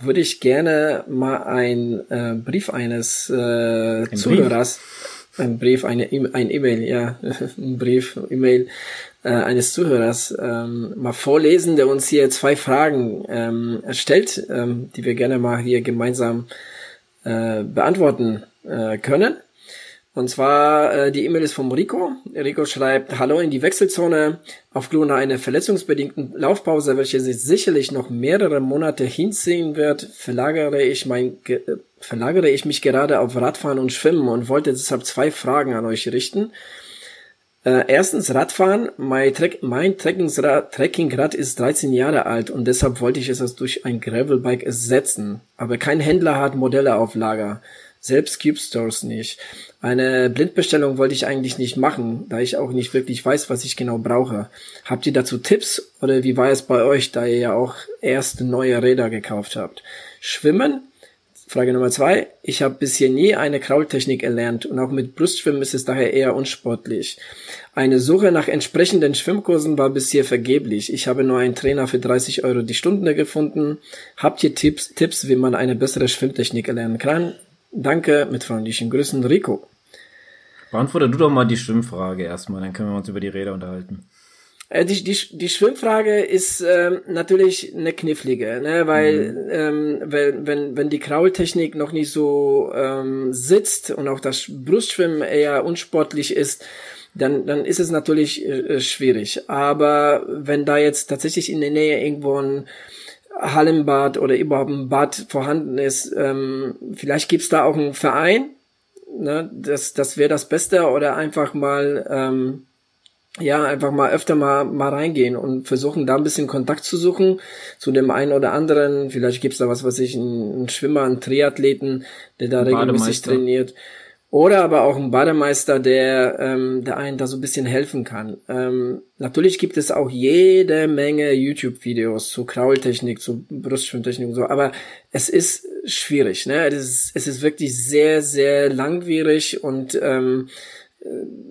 würde ich gerne mal ein äh, Brief eines äh, ein Zuhörers, Brief? ein Brief, eine e ein E-Mail, ja, ein Brief, E-Mail äh, eines Zuhörers ähm, mal vorlesen, der uns hier zwei Fragen ähm, erstellt, ähm, die wir gerne mal hier gemeinsam äh, beantworten äh, können. Und zwar, äh, die E-Mail ist vom Rico. Rico schreibt, Hallo in die Wechselzone. Aufgrund einer verletzungsbedingten Laufpause, welche sich sicherlich noch mehrere Monate hinziehen wird, verlagere ich mein, ge verlagere ich mich gerade auf Radfahren und Schwimmen und wollte deshalb zwei Fragen an euch richten. Äh, erstens Radfahren. Mein, Trek mein Trekkingrad, Trekkingrad ist 13 Jahre alt und deshalb wollte ich es durch ein Gravelbike ersetzen. Aber kein Händler hat Modelle auf Lager. Selbst Cube Stores nicht. Eine Blindbestellung wollte ich eigentlich nicht machen, da ich auch nicht wirklich weiß, was ich genau brauche. Habt ihr dazu Tipps oder wie war es bei euch, da ihr ja auch erst neue Räder gekauft habt? Schwimmen? Frage Nummer zwei. Ich habe bisher nie eine Kraultechnik erlernt und auch mit Brustschwimmen ist es daher eher unsportlich. Eine Suche nach entsprechenden Schwimmkursen war bisher vergeblich. Ich habe nur einen Trainer für 30 Euro die Stunde gefunden. Habt ihr Tipps, Tipps, wie man eine bessere Schwimmtechnik erlernen kann? Danke, mit freundlichen Grüßen, Rico. Beantworte du doch mal die Schwimmfrage erstmal, dann können wir uns über die Räder unterhalten. Äh, die, die, die Schwimmfrage ist ähm, natürlich eine knifflige, ne? weil mhm. ähm, wenn, wenn, wenn die Kraultechnik noch nicht so ähm, sitzt und auch das Brustschwimmen eher unsportlich ist, dann, dann ist es natürlich äh, schwierig. Aber wenn da jetzt tatsächlich in der Nähe irgendwo ein Hallenbad oder überhaupt ein Bad vorhanden ist, ähm, vielleicht gibt's da auch einen Verein, ne? das, das wäre das Beste, oder einfach mal ähm, ja, einfach mal öfter mal, mal reingehen und versuchen, da ein bisschen Kontakt zu suchen zu dem einen oder anderen. Vielleicht gibt's da was, was ich, einen Schwimmer, einen Triathleten, der da regelmäßig trainiert. Oder aber auch ein Bademeister, der, ähm, der einen da so ein bisschen helfen kann. Ähm, natürlich gibt es auch jede Menge YouTube-Videos zu Kraultechnik, zu Brustschwimmtechnik und so, aber es ist schwierig. Ne? Es, ist, es ist wirklich sehr, sehr langwierig und ähm,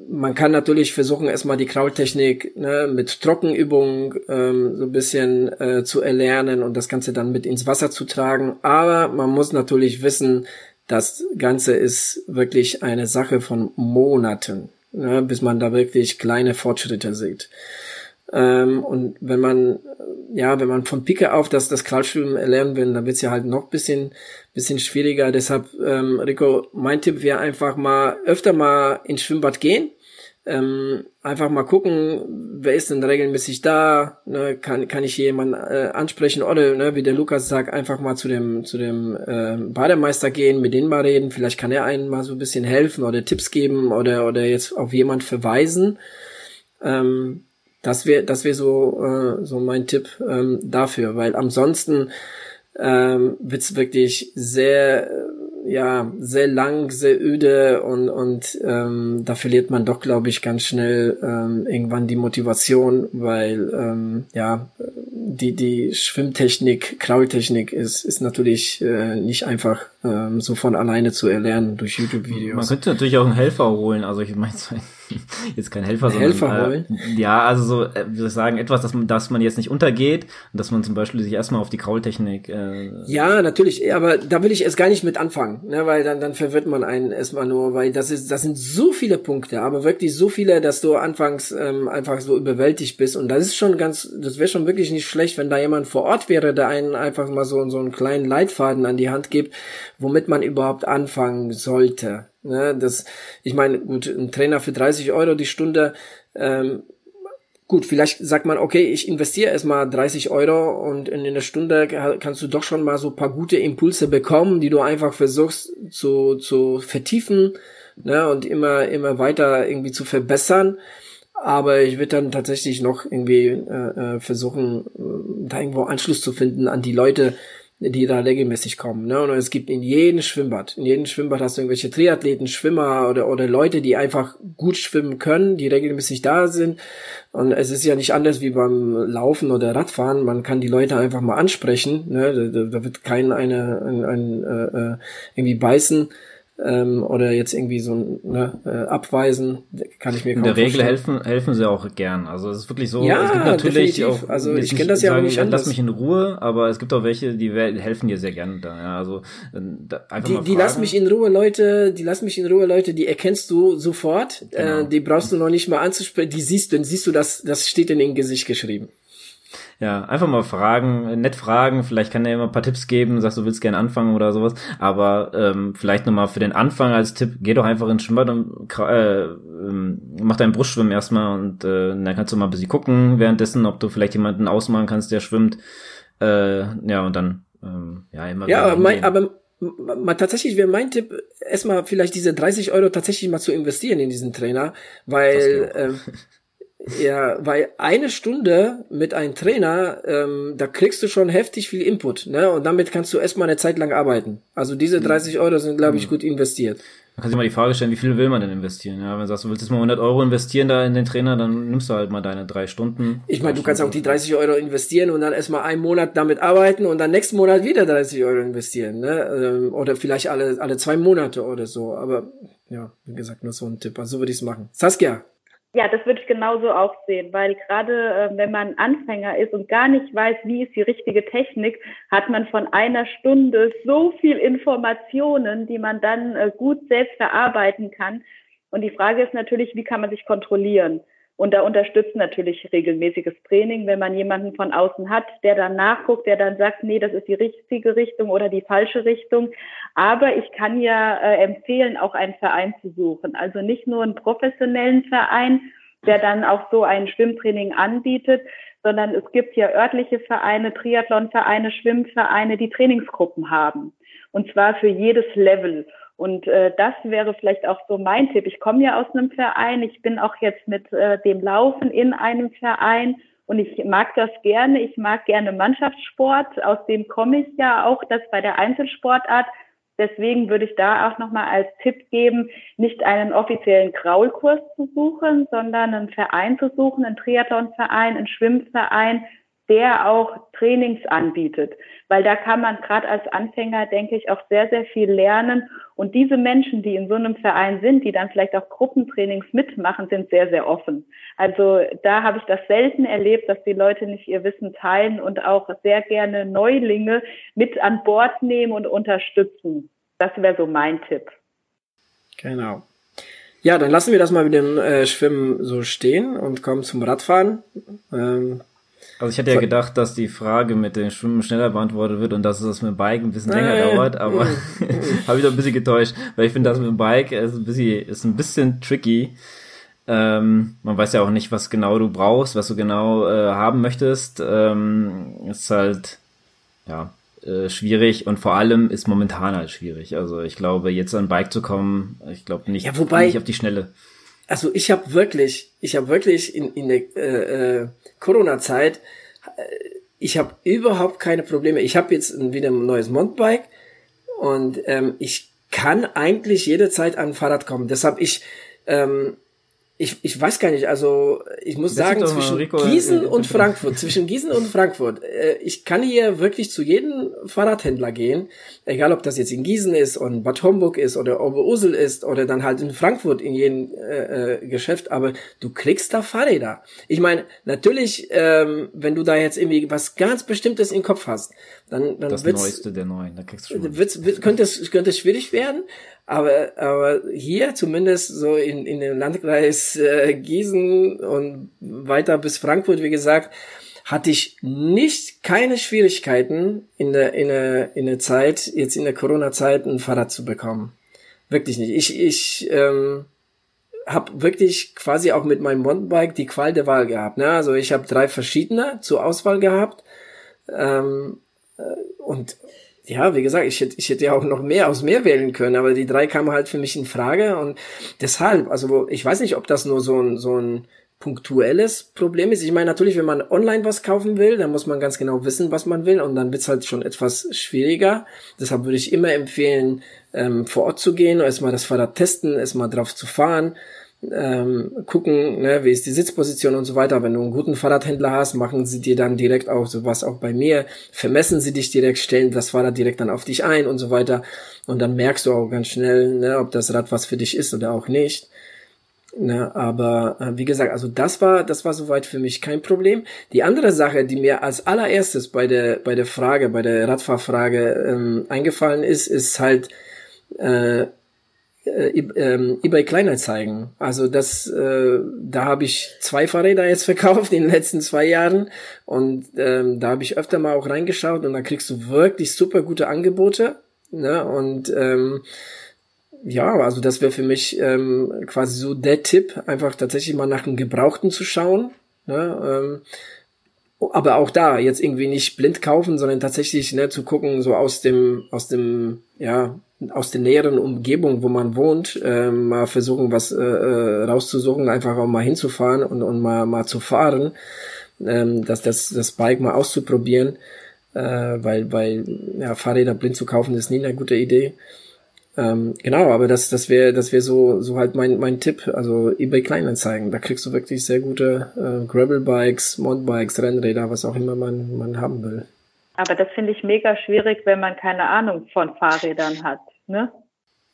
man kann natürlich versuchen, erstmal die Kraultechnik ne, mit Trockenübungen ähm, so ein bisschen äh, zu erlernen und das Ganze dann mit ins Wasser zu tragen. Aber man muss natürlich wissen, das Ganze ist wirklich eine Sache von Monaten, ne, bis man da wirklich kleine Fortschritte sieht. Ähm, und wenn man, ja, wenn man von Picke auf das, das Kraulschwimmen erlernen will, dann wird's ja halt noch bisschen, bisschen schwieriger. Deshalb, ähm, Rico, mein Tipp wäre einfach mal öfter mal ins Schwimmbad gehen. Ähm, einfach mal gucken, wer ist denn regelmäßig da, ne, kann, kann ich jemanden äh, ansprechen oder ne, wie der Lukas sagt, einfach mal zu dem, zu dem äh, Bademeister gehen, mit denen mal reden, vielleicht kann er einen mal so ein bisschen helfen oder Tipps geben oder, oder jetzt auf jemand verweisen. Ähm, das wäre das wäre so, äh, so mein Tipp ähm, dafür, weil ansonsten ähm, wird's wirklich sehr, äh, ja, sehr lang, sehr öde und, und ähm, da verliert man doch, glaube ich, ganz schnell ähm, irgendwann die Motivation, weil ähm, ja, die, die Schwimmtechnik, Kraultechnik ist, ist natürlich äh, nicht einfach ähm, so von alleine zu erlernen durch YouTube-Videos. Man könnte natürlich auch einen Helfer holen, also ich meine, jetzt kein Helfer, sondern Helfer äh, ja, also so, äh, wie soll ich sagen, etwas, dass man, dass man jetzt nicht untergeht und dass man zum Beispiel sich erstmal auf die Kraultechnik. Äh, ja, natürlich, aber da will ich erst gar nicht mit anfangen, ne, weil dann dann verwirrt man einen erstmal nur, weil das ist, das sind so viele Punkte, aber wirklich so viele, dass du anfangs ähm, einfach so überwältigt bist und das ist schon ganz, das wäre schon wirklich nicht schlecht, wenn da jemand vor Ort wäre, der einen einfach mal so so einen kleinen Leitfaden an die Hand gibt, womit man überhaupt anfangen sollte. Ne, das, ich meine, gut, ein Trainer für 30 Euro die Stunde, ähm, gut, vielleicht sagt man, okay, ich investiere erstmal 30 Euro und in einer Stunde kannst du doch schon mal so paar gute Impulse bekommen, die du einfach versuchst zu, zu vertiefen ne, und immer, immer weiter irgendwie zu verbessern. Aber ich würde dann tatsächlich noch irgendwie äh, äh versuchen, äh, da irgendwo Anschluss zu finden an die Leute, die da regelmäßig kommen. Ne? Und es gibt in jedem Schwimmbad, in jedem Schwimmbad hast du irgendwelche Triathleten, Schwimmer oder, oder Leute, die einfach gut schwimmen können, die regelmäßig da sind. Und es ist ja nicht anders wie beim Laufen oder Radfahren. Man kann die Leute einfach mal ansprechen. Ne? Da, da wird kein eine, ein, ein, äh, äh irgendwie beißen ähm, oder jetzt irgendwie so ne, äh, abweisen, kann ich mir kaum In der Regel helfen, helfen sie auch gern. Also es ist wirklich so, ja, es gibt natürlich definitiv. auch, also ich kenne das ja sagen, auch nicht anders. Lass mich in Ruhe, aber es gibt auch welche, die helfen dir sehr gerne da. Ja, also äh, da, einfach die, mal die lass mich in Ruhe, Leute, die lass mich in Ruhe, Leute, die erkennst du sofort, äh, genau. äh, die brauchst du noch nicht mal anzusprechen, die siehst du, dann siehst du, das, das steht in den Gesicht geschrieben. Ja, einfach mal fragen, nett fragen, vielleicht kann er immer ein paar Tipps geben, sagst du willst gerne anfangen oder sowas, aber ähm, vielleicht nochmal für den Anfang als Tipp, geh doch einfach ins Schwimmbad und äh, ähm, mach deinen Brustschwimmen erstmal und äh, dann kannst du mal ein bisschen gucken währenddessen, ob du vielleicht jemanden ausmachen kannst, der schwimmt. Äh, ja, und dann ähm, ja immer Ja, aber, mein, aber mal tatsächlich wäre mein Tipp, erstmal vielleicht diese 30 Euro tatsächlich mal zu investieren in diesen Trainer, weil ähm, Ja, weil eine Stunde mit einem Trainer, ähm, da kriegst du schon heftig viel Input, ne? Und damit kannst du erstmal eine Zeit lang arbeiten. Also diese 30 mhm. Euro sind, glaube ich, mhm. gut investiert. Man kann sich mal die Frage stellen, wie viel will man denn investieren? Ja, wenn du sagst, du willst jetzt mal 100 Euro investieren da in den Trainer, dann nimmst du halt mal deine drei Stunden. Ich meine, du kannst auch die 30 Euro investieren und dann erstmal einen Monat damit arbeiten und dann nächsten Monat wieder 30 Euro investieren, ne? Ähm, oder vielleicht alle, alle zwei Monate oder so. Aber ja, wie gesagt, nur so ein Tipp. Also so würde ich es machen. Saskia, ja, das würde ich genauso auch sehen, weil gerade äh, wenn man Anfänger ist und gar nicht weiß, wie ist die richtige Technik, hat man von einer Stunde so viel Informationen, die man dann äh, gut selbst verarbeiten kann. Und die Frage ist natürlich, wie kann man sich kontrollieren? Und da unterstützt natürlich regelmäßiges Training, wenn man jemanden von außen hat, der dann nachguckt, der dann sagt, nee, das ist die richtige Richtung oder die falsche Richtung. Aber ich kann ja äh, empfehlen, auch einen Verein zu suchen. Also nicht nur einen professionellen Verein, der dann auch so ein Schwimmtraining anbietet, sondern es gibt ja örtliche Vereine, Triathlonvereine, Schwimmvereine, die Trainingsgruppen haben. Und zwar für jedes Level. Und äh, das wäre vielleicht auch so mein Tipp. Ich komme ja aus einem Verein, ich bin auch jetzt mit äh, dem Laufen in einem Verein und ich mag das gerne. Ich mag gerne Mannschaftssport, aus dem komme ich ja auch, das bei der Einzelsportart. Deswegen würde ich da auch nochmal als Tipp geben, nicht einen offiziellen Kraulkurs zu suchen, sondern einen Verein zu suchen, einen Triathlonverein, einen Schwimmverein, der auch Trainings anbietet, weil da kann man gerade als Anfänger, denke ich, auch sehr, sehr viel lernen. Und diese Menschen, die in so einem Verein sind, die dann vielleicht auch Gruppentrainings mitmachen, sind sehr, sehr offen. Also da habe ich das selten erlebt, dass die Leute nicht ihr Wissen teilen und auch sehr gerne Neulinge mit an Bord nehmen und unterstützen. Das wäre so mein Tipp. Genau. Ja, dann lassen wir das mal mit dem äh, Schwimmen so stehen und kommen zum Radfahren. Ähm, also ich hätte ja gedacht, dass die Frage mit dem Schwimmen schneller beantwortet wird und dass es mit dem Bike ein bisschen länger äh, dauert, aber äh, habe ich doch ein bisschen getäuscht, weil ich finde, das mit dem Bike ist ein bisschen, ist ein bisschen tricky. Ähm, man weiß ja auch nicht, was genau du brauchst, was du genau äh, haben möchtest. Ähm, ist halt ja äh, schwierig und vor allem ist momentan halt schwierig. Also ich glaube, jetzt an Bike zu kommen, ich glaube nicht, ja, wobei, nicht auf die Schnelle. Also ich habe wirklich, ich habe wirklich in, in der äh, äh, Corona-Zeit, äh, ich habe überhaupt keine Probleme. Ich habe jetzt wieder ein neues Mountainbike und ähm, ich kann eigentlich jederzeit an Fahrrad kommen. Deshalb ich ähm, ich, ich weiß gar nicht, also ich muss das sagen, zwischen Rico Gießen in, und Frankfurt, zwischen Gießen und Frankfurt, äh, ich kann hier wirklich zu jedem Fahrradhändler gehen, egal ob das jetzt in Gießen ist und Bad Homburg ist oder Oberursel ist oder dann halt in Frankfurt in jedem äh, äh, Geschäft, aber du kriegst da Fahrräder. Ich meine, natürlich, ähm, wenn du da jetzt irgendwie was ganz Bestimmtes im Kopf hast, dann, dann das Neueste der Neuen, da kriegst du schon. Wird's, wird, könnte, es, könnte es schwierig werden, aber, aber hier zumindest so in, in dem Landkreis äh, Gießen und weiter bis Frankfurt, wie gesagt, hatte ich nicht keine Schwierigkeiten in der, in der, in der Zeit, jetzt in der Corona-Zeit ein Fahrrad zu bekommen. Wirklich nicht. Ich, ich ähm, habe wirklich quasi auch mit meinem Mountainbike die Qual der Wahl gehabt. Ne? Also ich habe drei verschiedene zur Auswahl gehabt. Ähm, äh, und ja, wie gesagt, ich hätte, ich hätte ja auch noch mehr aus mehr wählen können, aber die drei kamen halt für mich in Frage und deshalb, also ich weiß nicht, ob das nur so ein, so ein punktuelles Problem ist. Ich meine, natürlich, wenn man online was kaufen will, dann muss man ganz genau wissen, was man will und dann wird's halt schon etwas schwieriger. Deshalb würde ich immer empfehlen, ähm, vor Ort zu gehen, erstmal das Fahrrad testen, erstmal drauf zu fahren ähm, gucken, ne, wie ist die Sitzposition und so weiter. Wenn du einen guten Fahrradhändler hast, machen sie dir dann direkt auch sowas auch bei mir, vermessen sie dich direkt, stellen das Fahrrad direkt dann auf dich ein und so weiter. Und dann merkst du auch ganz schnell, ne, ob das Rad was für dich ist oder auch nicht. Ne, aber äh, wie gesagt, also das war, das war soweit für mich kein Problem. Die andere Sache, die mir als allererstes bei der bei der Frage, bei der Radfahrfrage ähm, eingefallen ist, ist halt äh, äh, ähm, eBay Kleinanzeigen. Also das, äh, da habe ich zwei Fahrräder jetzt verkauft in den letzten zwei Jahren und ähm, da habe ich öfter mal auch reingeschaut und da kriegst du wirklich super gute Angebote. Ne? Und ähm, ja, also das wäre für mich ähm, quasi so der Tipp, einfach tatsächlich mal nach einem Gebrauchten zu schauen. Ne? Ähm, aber auch da jetzt irgendwie nicht blind kaufen, sondern tatsächlich ne, zu gucken, so aus dem, aus dem, ja, aus der näheren Umgebung, wo man wohnt, äh, mal versuchen, was äh, äh, rauszusuchen, einfach auch mal hinzufahren und, und mal, mal zu fahren, ähm, dass das, das Bike mal auszuprobieren, äh, weil, weil ja, Fahrräder blind zu kaufen ist nie eine gute Idee. Ähm, genau, aber das, das wäre, das wäre so, so halt mein, mein Tipp. Also eBay Kleinanzeigen, da kriegst du wirklich sehr gute äh, Gravel-Bikes, Mountainbikes, Rennräder, was auch immer man, man haben will. Aber das finde ich mega schwierig, wenn man keine Ahnung von Fahrrädern hat, ne?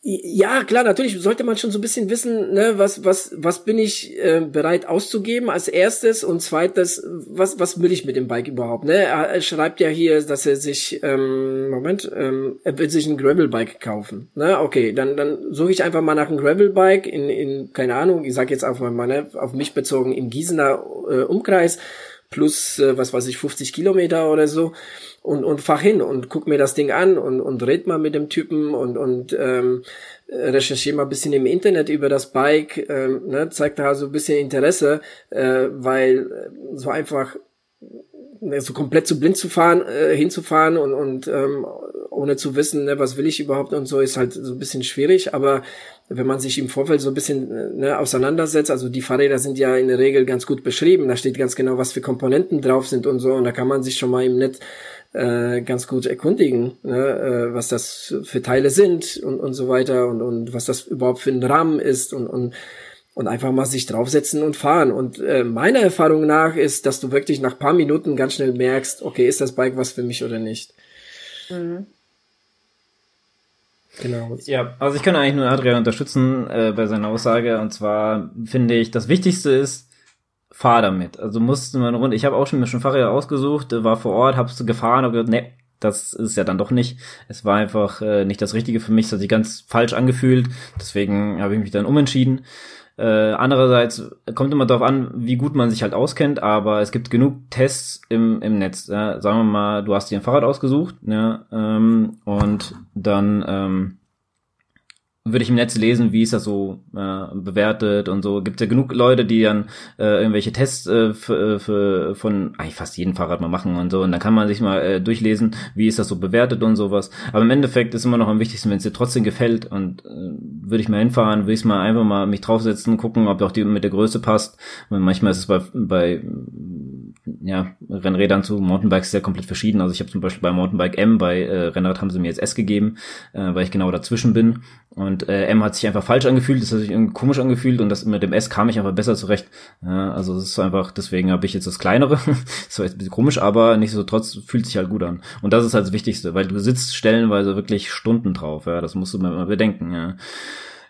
Ja, klar, natürlich sollte man schon so ein bisschen wissen, ne, was, was, was bin ich äh, bereit auszugeben als erstes und zweites, was, was will ich mit dem Bike überhaupt, ne? Er, er schreibt ja hier, dass er sich, ähm, Moment, ähm, er will sich ein Gravelbike kaufen, ne? Okay, dann, dann suche ich einfach mal nach einem Gravelbike in, in, keine Ahnung, ich sag jetzt auf mal, ne, auf mich bezogen, im Gießener äh, Umkreis plus, äh, was weiß ich, 50 Kilometer oder so und, und fahr hin und guck mir das Ding an und, und red mal mit dem Typen und, und ähm, recherchiere mal ein bisschen im Internet über das Bike, ähm, ne, zeigt da so ein bisschen Interesse, äh, weil äh, so einfach ne, so komplett zu blind zu fahren, äh, hinzufahren und, und ähm, ohne zu wissen, ne, was will ich überhaupt und so, ist halt so ein bisschen schwierig, aber wenn man sich im Vorfeld so ein bisschen ne, auseinandersetzt, also die Fahrräder sind ja in der Regel ganz gut beschrieben, da steht ganz genau, was für Komponenten drauf sind und so, und da kann man sich schon mal im Netz äh, ganz gut erkundigen, ne, äh, was das für Teile sind und, und so weiter und, und was das überhaupt für ein Rahmen ist und, und, und einfach mal sich draufsetzen und fahren. Und äh, meiner Erfahrung nach ist, dass du wirklich nach paar Minuten ganz schnell merkst, okay, ist das Bike was für mich oder nicht. Mhm. Genau. Ja, also ich kann eigentlich nur Adrian unterstützen äh, bei seiner Aussage. Und zwar finde ich, das Wichtigste ist, fahr damit. Also musste man rund. Ich habe auch schon mir schon Fahrräder ausgesucht, war vor Ort, hab's gefahren, hab gesagt, nee, das ist ja dann doch nicht. Es war einfach äh, nicht das Richtige für mich, es hat sich ganz falsch angefühlt. Deswegen habe ich mich dann umentschieden. Äh, andererseits kommt immer darauf an, wie gut man sich halt auskennt, aber es gibt genug Tests im, im Netz. Ja. Sagen wir mal, du hast dir ein Fahrrad ausgesucht ja, ähm, und dann ähm, würde ich im Netz lesen, wie ist das so äh, bewertet und so. Gibt ja genug Leute, die dann äh, irgendwelche Tests äh, für, für, von eigentlich fast jedem Fahrrad mal machen und so. Und dann kann man sich mal äh, durchlesen, wie ist das so bewertet und sowas. Aber im Endeffekt ist immer noch am wichtigsten, wenn es dir trotzdem gefällt. Und äh, würde ich mal hinfahren, würde ich mal einfach mal mich draufsetzen, gucken, ob auch die mit der Größe passt. Und manchmal ist es bei, bei ja, Rennrädern zu Mountainbikes sehr komplett verschieden. Also ich habe zum Beispiel bei Mountainbike M, bei äh, Rennrad haben sie mir jetzt S gegeben, äh, weil ich genau dazwischen bin. Und äh, M hat sich einfach falsch angefühlt, das hat sich irgendwie komisch angefühlt und das mit dem S kam ich einfach besser zurecht. Ja, also es ist einfach, deswegen habe ich jetzt das kleinere. das war jetzt ein bisschen komisch, aber nichtsdestotrotz fühlt sich halt gut an. Und das ist halt das Wichtigste, weil du sitzt stellenweise wirklich Stunden drauf. Ja, das musst du mal bedenken. Ja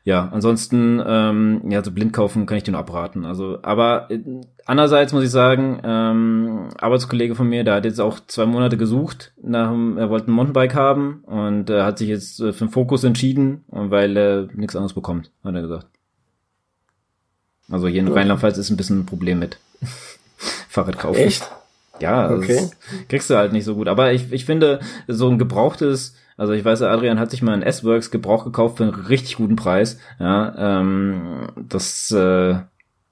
ja, ansonsten, ähm, ja, so blind kaufen kann ich dir nur abraten. Also, aber äh, andererseits muss ich sagen, ähm, Arbeitskollege von mir, der hat jetzt auch zwei Monate gesucht, nach, er wollte ein Mountainbike haben und äh, hat sich jetzt äh, für den Fokus entschieden, weil er nichts anderes bekommt, hat er gesagt. Also hier in okay. Rheinland-Pfalz ist ein bisschen ein Problem mit Fahrrad kaufen. Echt? Ja, okay. kriegst du halt nicht so gut. Aber ich, ich finde, so ein gebrauchtes also ich weiß, Adrian hat sich mal ein S-Works Gebrauch gekauft für einen richtig guten Preis. Ja, ähm, das, äh,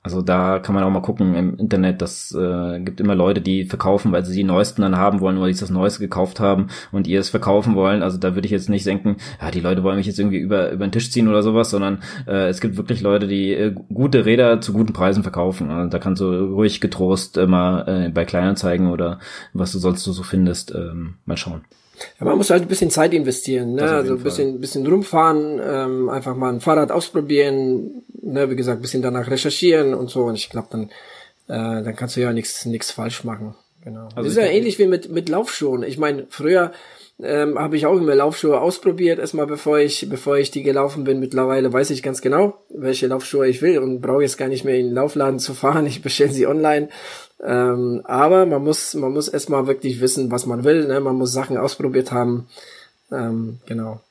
also da kann man auch mal gucken im Internet. Das äh, gibt immer Leute, die verkaufen, weil sie die neuesten dann haben wollen oder die das Neueste gekauft haben und ihr es verkaufen wollen. Also da würde ich jetzt nicht denken, ja, die Leute wollen mich jetzt irgendwie über über den Tisch ziehen oder sowas, sondern äh, es gibt wirklich Leute, die äh, gute Räder zu guten Preisen verkaufen. Also da kannst du ruhig getrost immer äh, bei Kleinanzeigen oder was du sonst so findest, ähm, mal schauen. Ja, man muss halt ein bisschen Zeit investieren, ne? Also ein bisschen, bisschen rumfahren, ähm, einfach mal ein Fahrrad ausprobieren, ne? Wie gesagt, ein bisschen danach recherchieren und so. Und ich glaube, dann, äh, dann kannst du ja nichts nichts falsch machen. Genau. Also das ist ja ähnlich wie mit mit Laufschuhen. Ich meine, früher ähm, habe ich auch immer Laufschuhe ausprobiert, erstmal bevor ich, bevor ich die gelaufen bin. Mittlerweile weiß ich ganz genau, welche Laufschuhe ich will und brauche jetzt gar nicht mehr in den Laufladen zu fahren. Ich bestelle sie online ähm, aber man muss, man muss erstmal wirklich wissen, was man will. Ne? Man muss Sachen ausprobiert haben. Ähm, genau.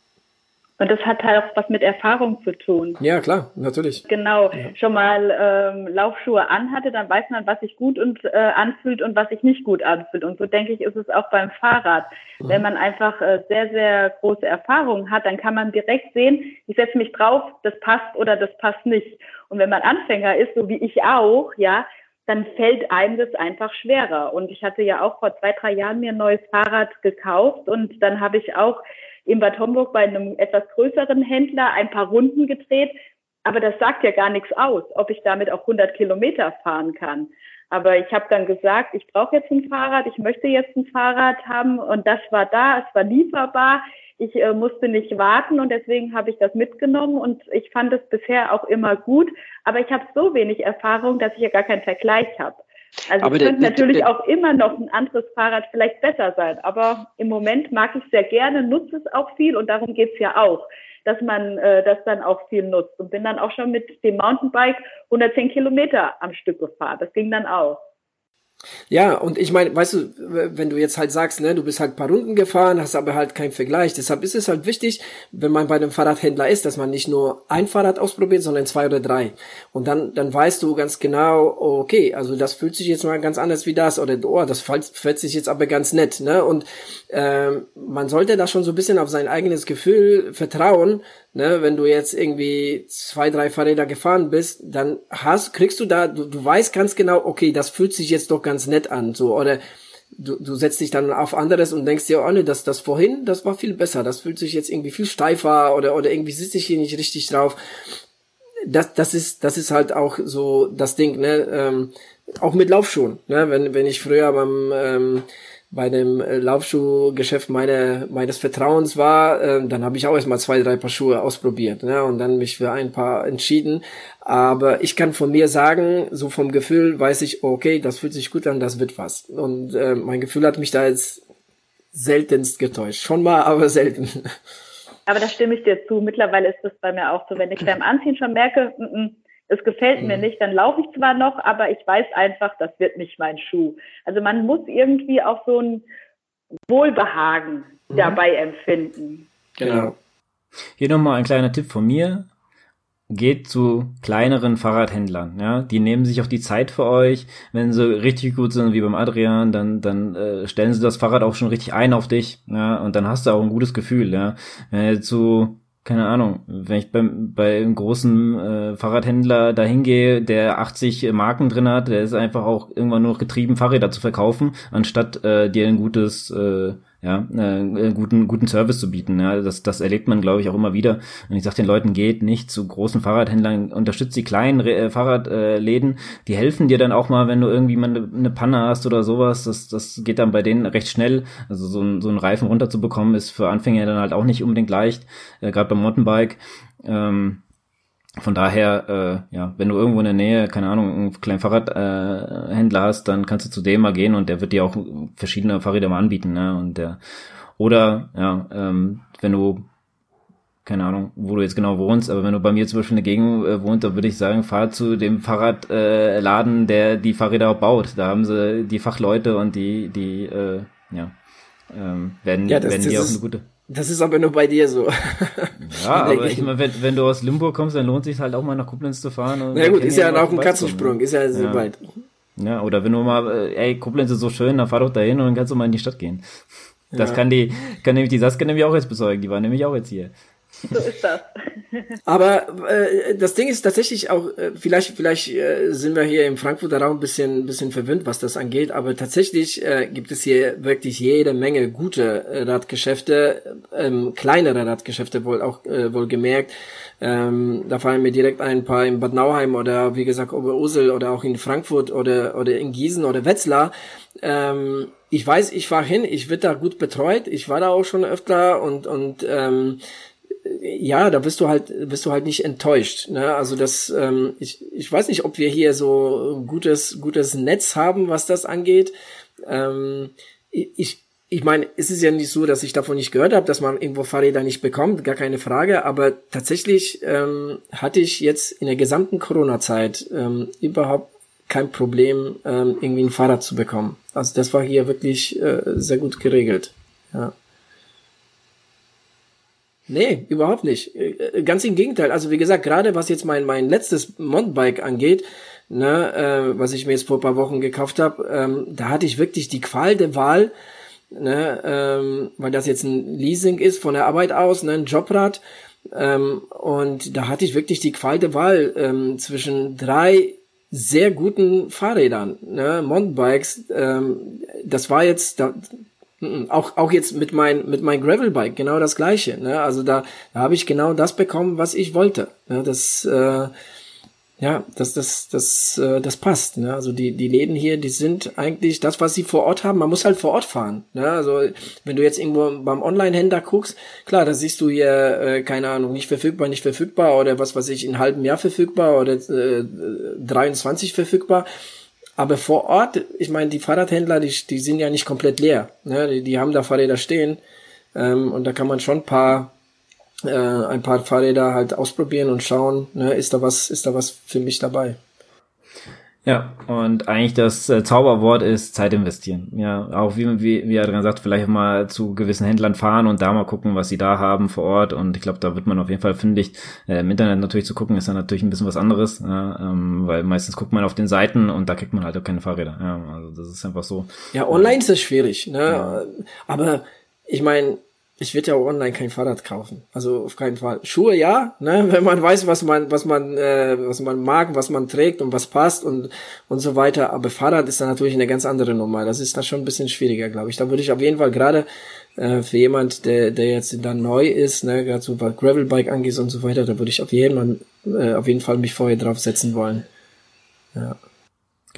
Und das hat halt auch was mit Erfahrung zu tun. Ja, klar, natürlich. Genau, ja. schon mal ähm, Laufschuhe anhatte, dann weiß man, was sich gut und äh, anfühlt und was sich nicht gut anfühlt. Und so denke ich, ist es auch beim Fahrrad. Mhm. Wenn man einfach äh, sehr, sehr große Erfahrungen hat, dann kann man direkt sehen, ich setze mich drauf, das passt oder das passt nicht. Und wenn man Anfänger ist, so wie ich auch, ja, dann fällt einem das einfach schwerer. Und ich hatte ja auch vor zwei, drei Jahren mir ein neues Fahrrad gekauft und dann habe ich auch in Bad Homburg bei einem etwas größeren Händler ein paar Runden gedreht. Aber das sagt ja gar nichts aus, ob ich damit auch 100 Kilometer fahren kann. Aber ich habe dann gesagt, ich brauche jetzt ein Fahrrad, ich möchte jetzt ein Fahrrad haben und das war da, es war lieferbar. Ich äh, musste nicht warten und deswegen habe ich das mitgenommen und ich fand es bisher auch immer gut. Aber ich habe so wenig Erfahrung, dass ich ja gar keinen Vergleich habe. Also aber es könnte natürlich der, auch immer noch ein anderes Fahrrad vielleicht besser sein. Aber im Moment mag ich sehr gerne, nutze es auch viel und darum geht's ja auch, dass man äh, das dann auch viel nutzt. Und bin dann auch schon mit dem Mountainbike 110 Kilometer am Stück gefahren. Das ging dann auch. Ja, und ich meine, weißt du, wenn du jetzt halt sagst, ne, du bist halt paar Runden gefahren, hast aber halt keinen Vergleich. Deshalb ist es halt wichtig, wenn man bei einem Fahrradhändler ist, dass man nicht nur ein Fahrrad ausprobiert, sondern zwei oder drei. Und dann, dann weißt du ganz genau, okay, also das fühlt sich jetzt mal ganz anders wie das oder oh, das fällt sich jetzt aber ganz nett, ne? Und ähm, man sollte da schon so ein bisschen auf sein eigenes Gefühl vertrauen, ne, wenn du jetzt irgendwie zwei, drei Fahrräder gefahren bist, dann hast, kriegst du da, du, du weißt ganz genau, okay, das fühlt sich jetzt doch ganz nett an, so, oder du, du setzt dich dann auf anderes und denkst dir, oh ne, das, das vorhin, das war viel besser, das fühlt sich jetzt irgendwie viel steifer oder, oder irgendwie sitze ich hier nicht richtig drauf. Das, das ist, das ist halt auch so das Ding, ne, ähm, auch mit Laufschuhen, ne, wenn, wenn ich früher beim, ähm, bei dem äh, Laufschuhgeschäft meine, meines Vertrauens war, äh, dann habe ich auch erstmal zwei, drei Paar Schuhe ausprobiert ne, und dann mich für ein paar entschieden. Aber ich kann von mir sagen, so vom Gefühl weiß ich, okay, das fühlt sich gut an, das wird was. Und äh, mein Gefühl hat mich da jetzt seltenst getäuscht. Schon mal, aber selten. Aber da stimme ich dir zu. Mittlerweile ist das bei mir auch so. Wenn ich beim Anziehen schon merke, m -m, es gefällt mir mhm. nicht, dann laufe ich zwar noch, aber ich weiß einfach, das wird nicht mein Schuh. Also man muss irgendwie auch so ein Wohlbehagen mhm. dabei empfinden. Genau. Hier nochmal ein kleiner Tipp von mir. Geht zu kleineren Fahrradhändlern, ja, die nehmen sich auch die Zeit für euch. Wenn sie richtig gut sind, wie beim Adrian, dann dann äh, stellen sie das Fahrrad auch schon richtig ein auf dich, ja, und dann hast du auch ein gutes Gefühl, ja. Wenn du zu keine Ahnung, wenn ich beim, bei einem großen äh, Fahrradhändler da hingehe, der 80 Marken drin hat, der ist einfach auch irgendwann nur noch getrieben, Fahrräder zu verkaufen, anstatt äh, dir ein gutes äh, ja, äh, guten, guten Service zu bieten. Ja, das, das erlebt man, glaube ich, auch immer wieder. Und ich sage den Leuten, geht nicht zu großen Fahrradhändlern, unterstützt die kleinen äh, Fahrradläden, äh, die helfen dir dann auch mal, wenn du irgendwie mal eine, eine Panne hast oder sowas. Das, das geht dann bei denen recht schnell. Also so, so einen Reifen runterzubekommen, ist für Anfänger dann halt auch nicht unbedingt leicht, äh, gerade beim Mountainbike. Ähm, von daher, äh, ja, wenn du irgendwo in der Nähe, keine Ahnung, einen kleinen Fahrradhändler äh, hast, dann kannst du zu dem mal gehen und der wird dir auch verschiedene Fahrräder mal anbieten, ne? Und der oder ja, ähm, wenn du keine Ahnung, wo du jetzt genau wohnst, aber wenn du bei mir zum Beispiel in der Gegend äh, wohnst, dann würde ich sagen, fahr zu dem Fahrradladen, äh, der die Fahrräder auch baut. Da haben sie die Fachleute und die, die, äh, ja, ähm, werden, ja, das, werden das dir auch eine gute das ist aber nur bei dir so. Ja, aber ich meine, wenn, wenn du aus Limburg kommst, dann lohnt sich halt auch mal nach Koblenz zu fahren. Na gut, ist ja auch ein Katzensprung, ist ja so ja. weit. Ja, oder wenn du mal, äh, ey, Koblenz ist so schön, dann fahr doch dahin und dann kannst du mal in die Stadt gehen. Das ja. kann die, kann nämlich die Saskia nämlich auch jetzt bezeugen, die war nämlich auch jetzt hier. So ist das. Aber äh, das Ding ist tatsächlich auch, äh, vielleicht, vielleicht äh, sind wir hier im Frankfurter Raum ein bisschen, bisschen verwöhnt, was das angeht, aber tatsächlich äh, gibt es hier wirklich jede Menge gute äh, Radgeschäfte, ähm, kleinere Radgeschäfte wohl auch äh, wohl gemerkt. Ähm, da fallen mir direkt ein paar in Bad Nauheim oder wie gesagt Oberursel oder auch in Frankfurt oder oder in Gießen oder Wetzlar. Ähm, ich weiß, ich war hin, ich wird da gut betreut, ich war da auch schon öfter und und ähm, ja, da bist du halt, bist du halt nicht enttäuscht. Ne? Also das, ähm, ich, ich weiß nicht, ob wir hier so gutes, gutes Netz haben, was das angeht. Ähm, ich, ich meine, es ist ja nicht so, dass ich davon nicht gehört habe, dass man irgendwo Fahrräder nicht bekommt, gar keine Frage. Aber tatsächlich ähm, hatte ich jetzt in der gesamten Corona-Zeit ähm, überhaupt kein Problem, ähm, irgendwie ein Fahrrad zu bekommen. Also das war hier wirklich äh, sehr gut geregelt. Ja. Nee, überhaupt nicht. Äh, ganz im Gegenteil. Also wie gesagt, gerade was jetzt mein mein letztes Mountainbike angeht, ne, äh, was ich mir jetzt vor paar Wochen gekauft habe, ähm, da hatte ich wirklich die Qual der Wahl, ne, ähm, weil das jetzt ein Leasing ist von der Arbeit aus, ne, ein Jobrad. Ähm, und da hatte ich wirklich die Qual der Wahl ähm, zwischen drei sehr guten Fahrrädern, ne, Mountainbikes. Ähm, das war jetzt, da, auch, auch jetzt mit mein, mit mein Gravelbike genau das gleiche. Ne? Also da, da habe ich genau das bekommen, was ich wollte. Ne? Das, äh, ja, das, das, das, äh, das passt. Ne? Also die, die Läden hier, die sind eigentlich das, was sie vor Ort haben. Man muss halt vor Ort fahren. Ne? Also wenn du jetzt irgendwo beim Online-Händler guckst, klar, da siehst du hier, äh, keine Ahnung, nicht verfügbar, nicht verfügbar oder was weiß ich, in halben Jahr verfügbar oder äh, 23 verfügbar. Aber vor Ort, ich meine, die Fahrradhändler, die, die sind ja nicht komplett leer. Ne? Die, die haben da Fahrräder stehen. Ähm, und da kann man schon ein paar, äh, ein paar Fahrräder halt ausprobieren und schauen, ne? ist da was, ist da was für mich dabei. Ja, und eigentlich das äh, Zauberwort ist Zeit investieren. Ja, auch wie, wie, wie Adrian sagt, vielleicht mal zu gewissen Händlern fahren und da mal gucken, was sie da haben vor Ort. Und ich glaube, da wird man auf jeden Fall fündig. Äh, Im Internet natürlich zu gucken, ist dann natürlich ein bisschen was anderes, ja, ähm, weil meistens guckt man auf den Seiten und da kriegt man halt auch keine Fahrräder. Ja, also das ist einfach so. Ja, online ist es schwierig, ne? Ja. Aber ich meine, ich würde ja online kein Fahrrad kaufen. Also auf keinen Fall. Schuhe ja, ne, wenn man weiß, was man, was man, äh, was man mag, was man trägt und was passt und und so weiter. Aber Fahrrad ist dann natürlich eine ganz andere Nummer. Das ist dann schon ein bisschen schwieriger, glaube ich. Da würde ich auf jeden Fall gerade äh, für jemand, der der jetzt dann neu ist, ne, gerade so was Gravelbike angeht und so weiter, da würde ich auf jeden Fall, äh, auf jeden Fall mich vorher drauf setzen wollen. Ja.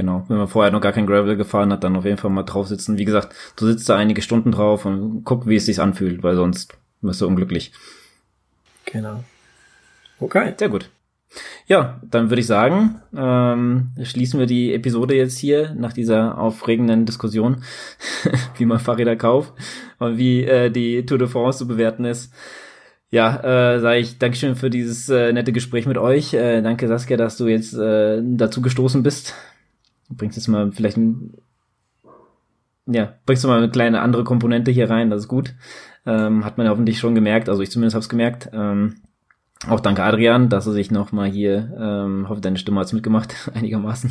Genau, wenn man vorher noch gar kein Gravel gefahren hat, dann auf jeden Fall mal drauf sitzen. Wie gesagt, du sitzt da einige Stunden drauf und guck, wie es sich anfühlt, weil sonst wirst du unglücklich. Genau. Okay. Sehr gut. Ja, dann würde ich sagen, ähm, schließen wir die Episode jetzt hier nach dieser aufregenden Diskussion, wie man Fahrräder kauft und wie äh, die Tour de France zu bewerten ist. Ja, äh, sage ich Dankeschön für dieses äh, nette Gespräch mit euch. Äh, danke Saskia, dass du jetzt äh, dazu gestoßen bist. Du bringst jetzt mal vielleicht ein, ja, bringst du mal eine kleine andere Komponente hier rein, das ist gut. Ähm, hat man ja hoffentlich schon gemerkt, also ich zumindest habe es gemerkt. Ähm, auch danke Adrian, dass er sich noch mal hier, ähm, hoffe deine Stimme hat's mitgemacht, einigermaßen.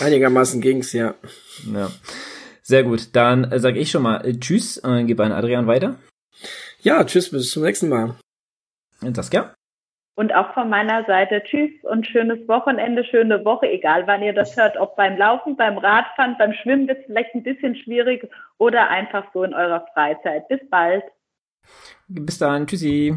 Einigermaßen ging's, ja. Ja. Sehr gut, dann äh, sage ich schon mal äh, Tschüss, äh, gebe an Adrian weiter. Ja, tschüss, bis zum nächsten Mal. Saskia? Und auch von meiner Seite Tschüss und schönes Wochenende, schöne Woche, egal wann ihr das hört, ob beim Laufen, beim Radfahren, beim Schwimmen wird es vielleicht ein bisschen schwierig oder einfach so in eurer Freizeit. Bis bald. Bis dann. Tschüssi.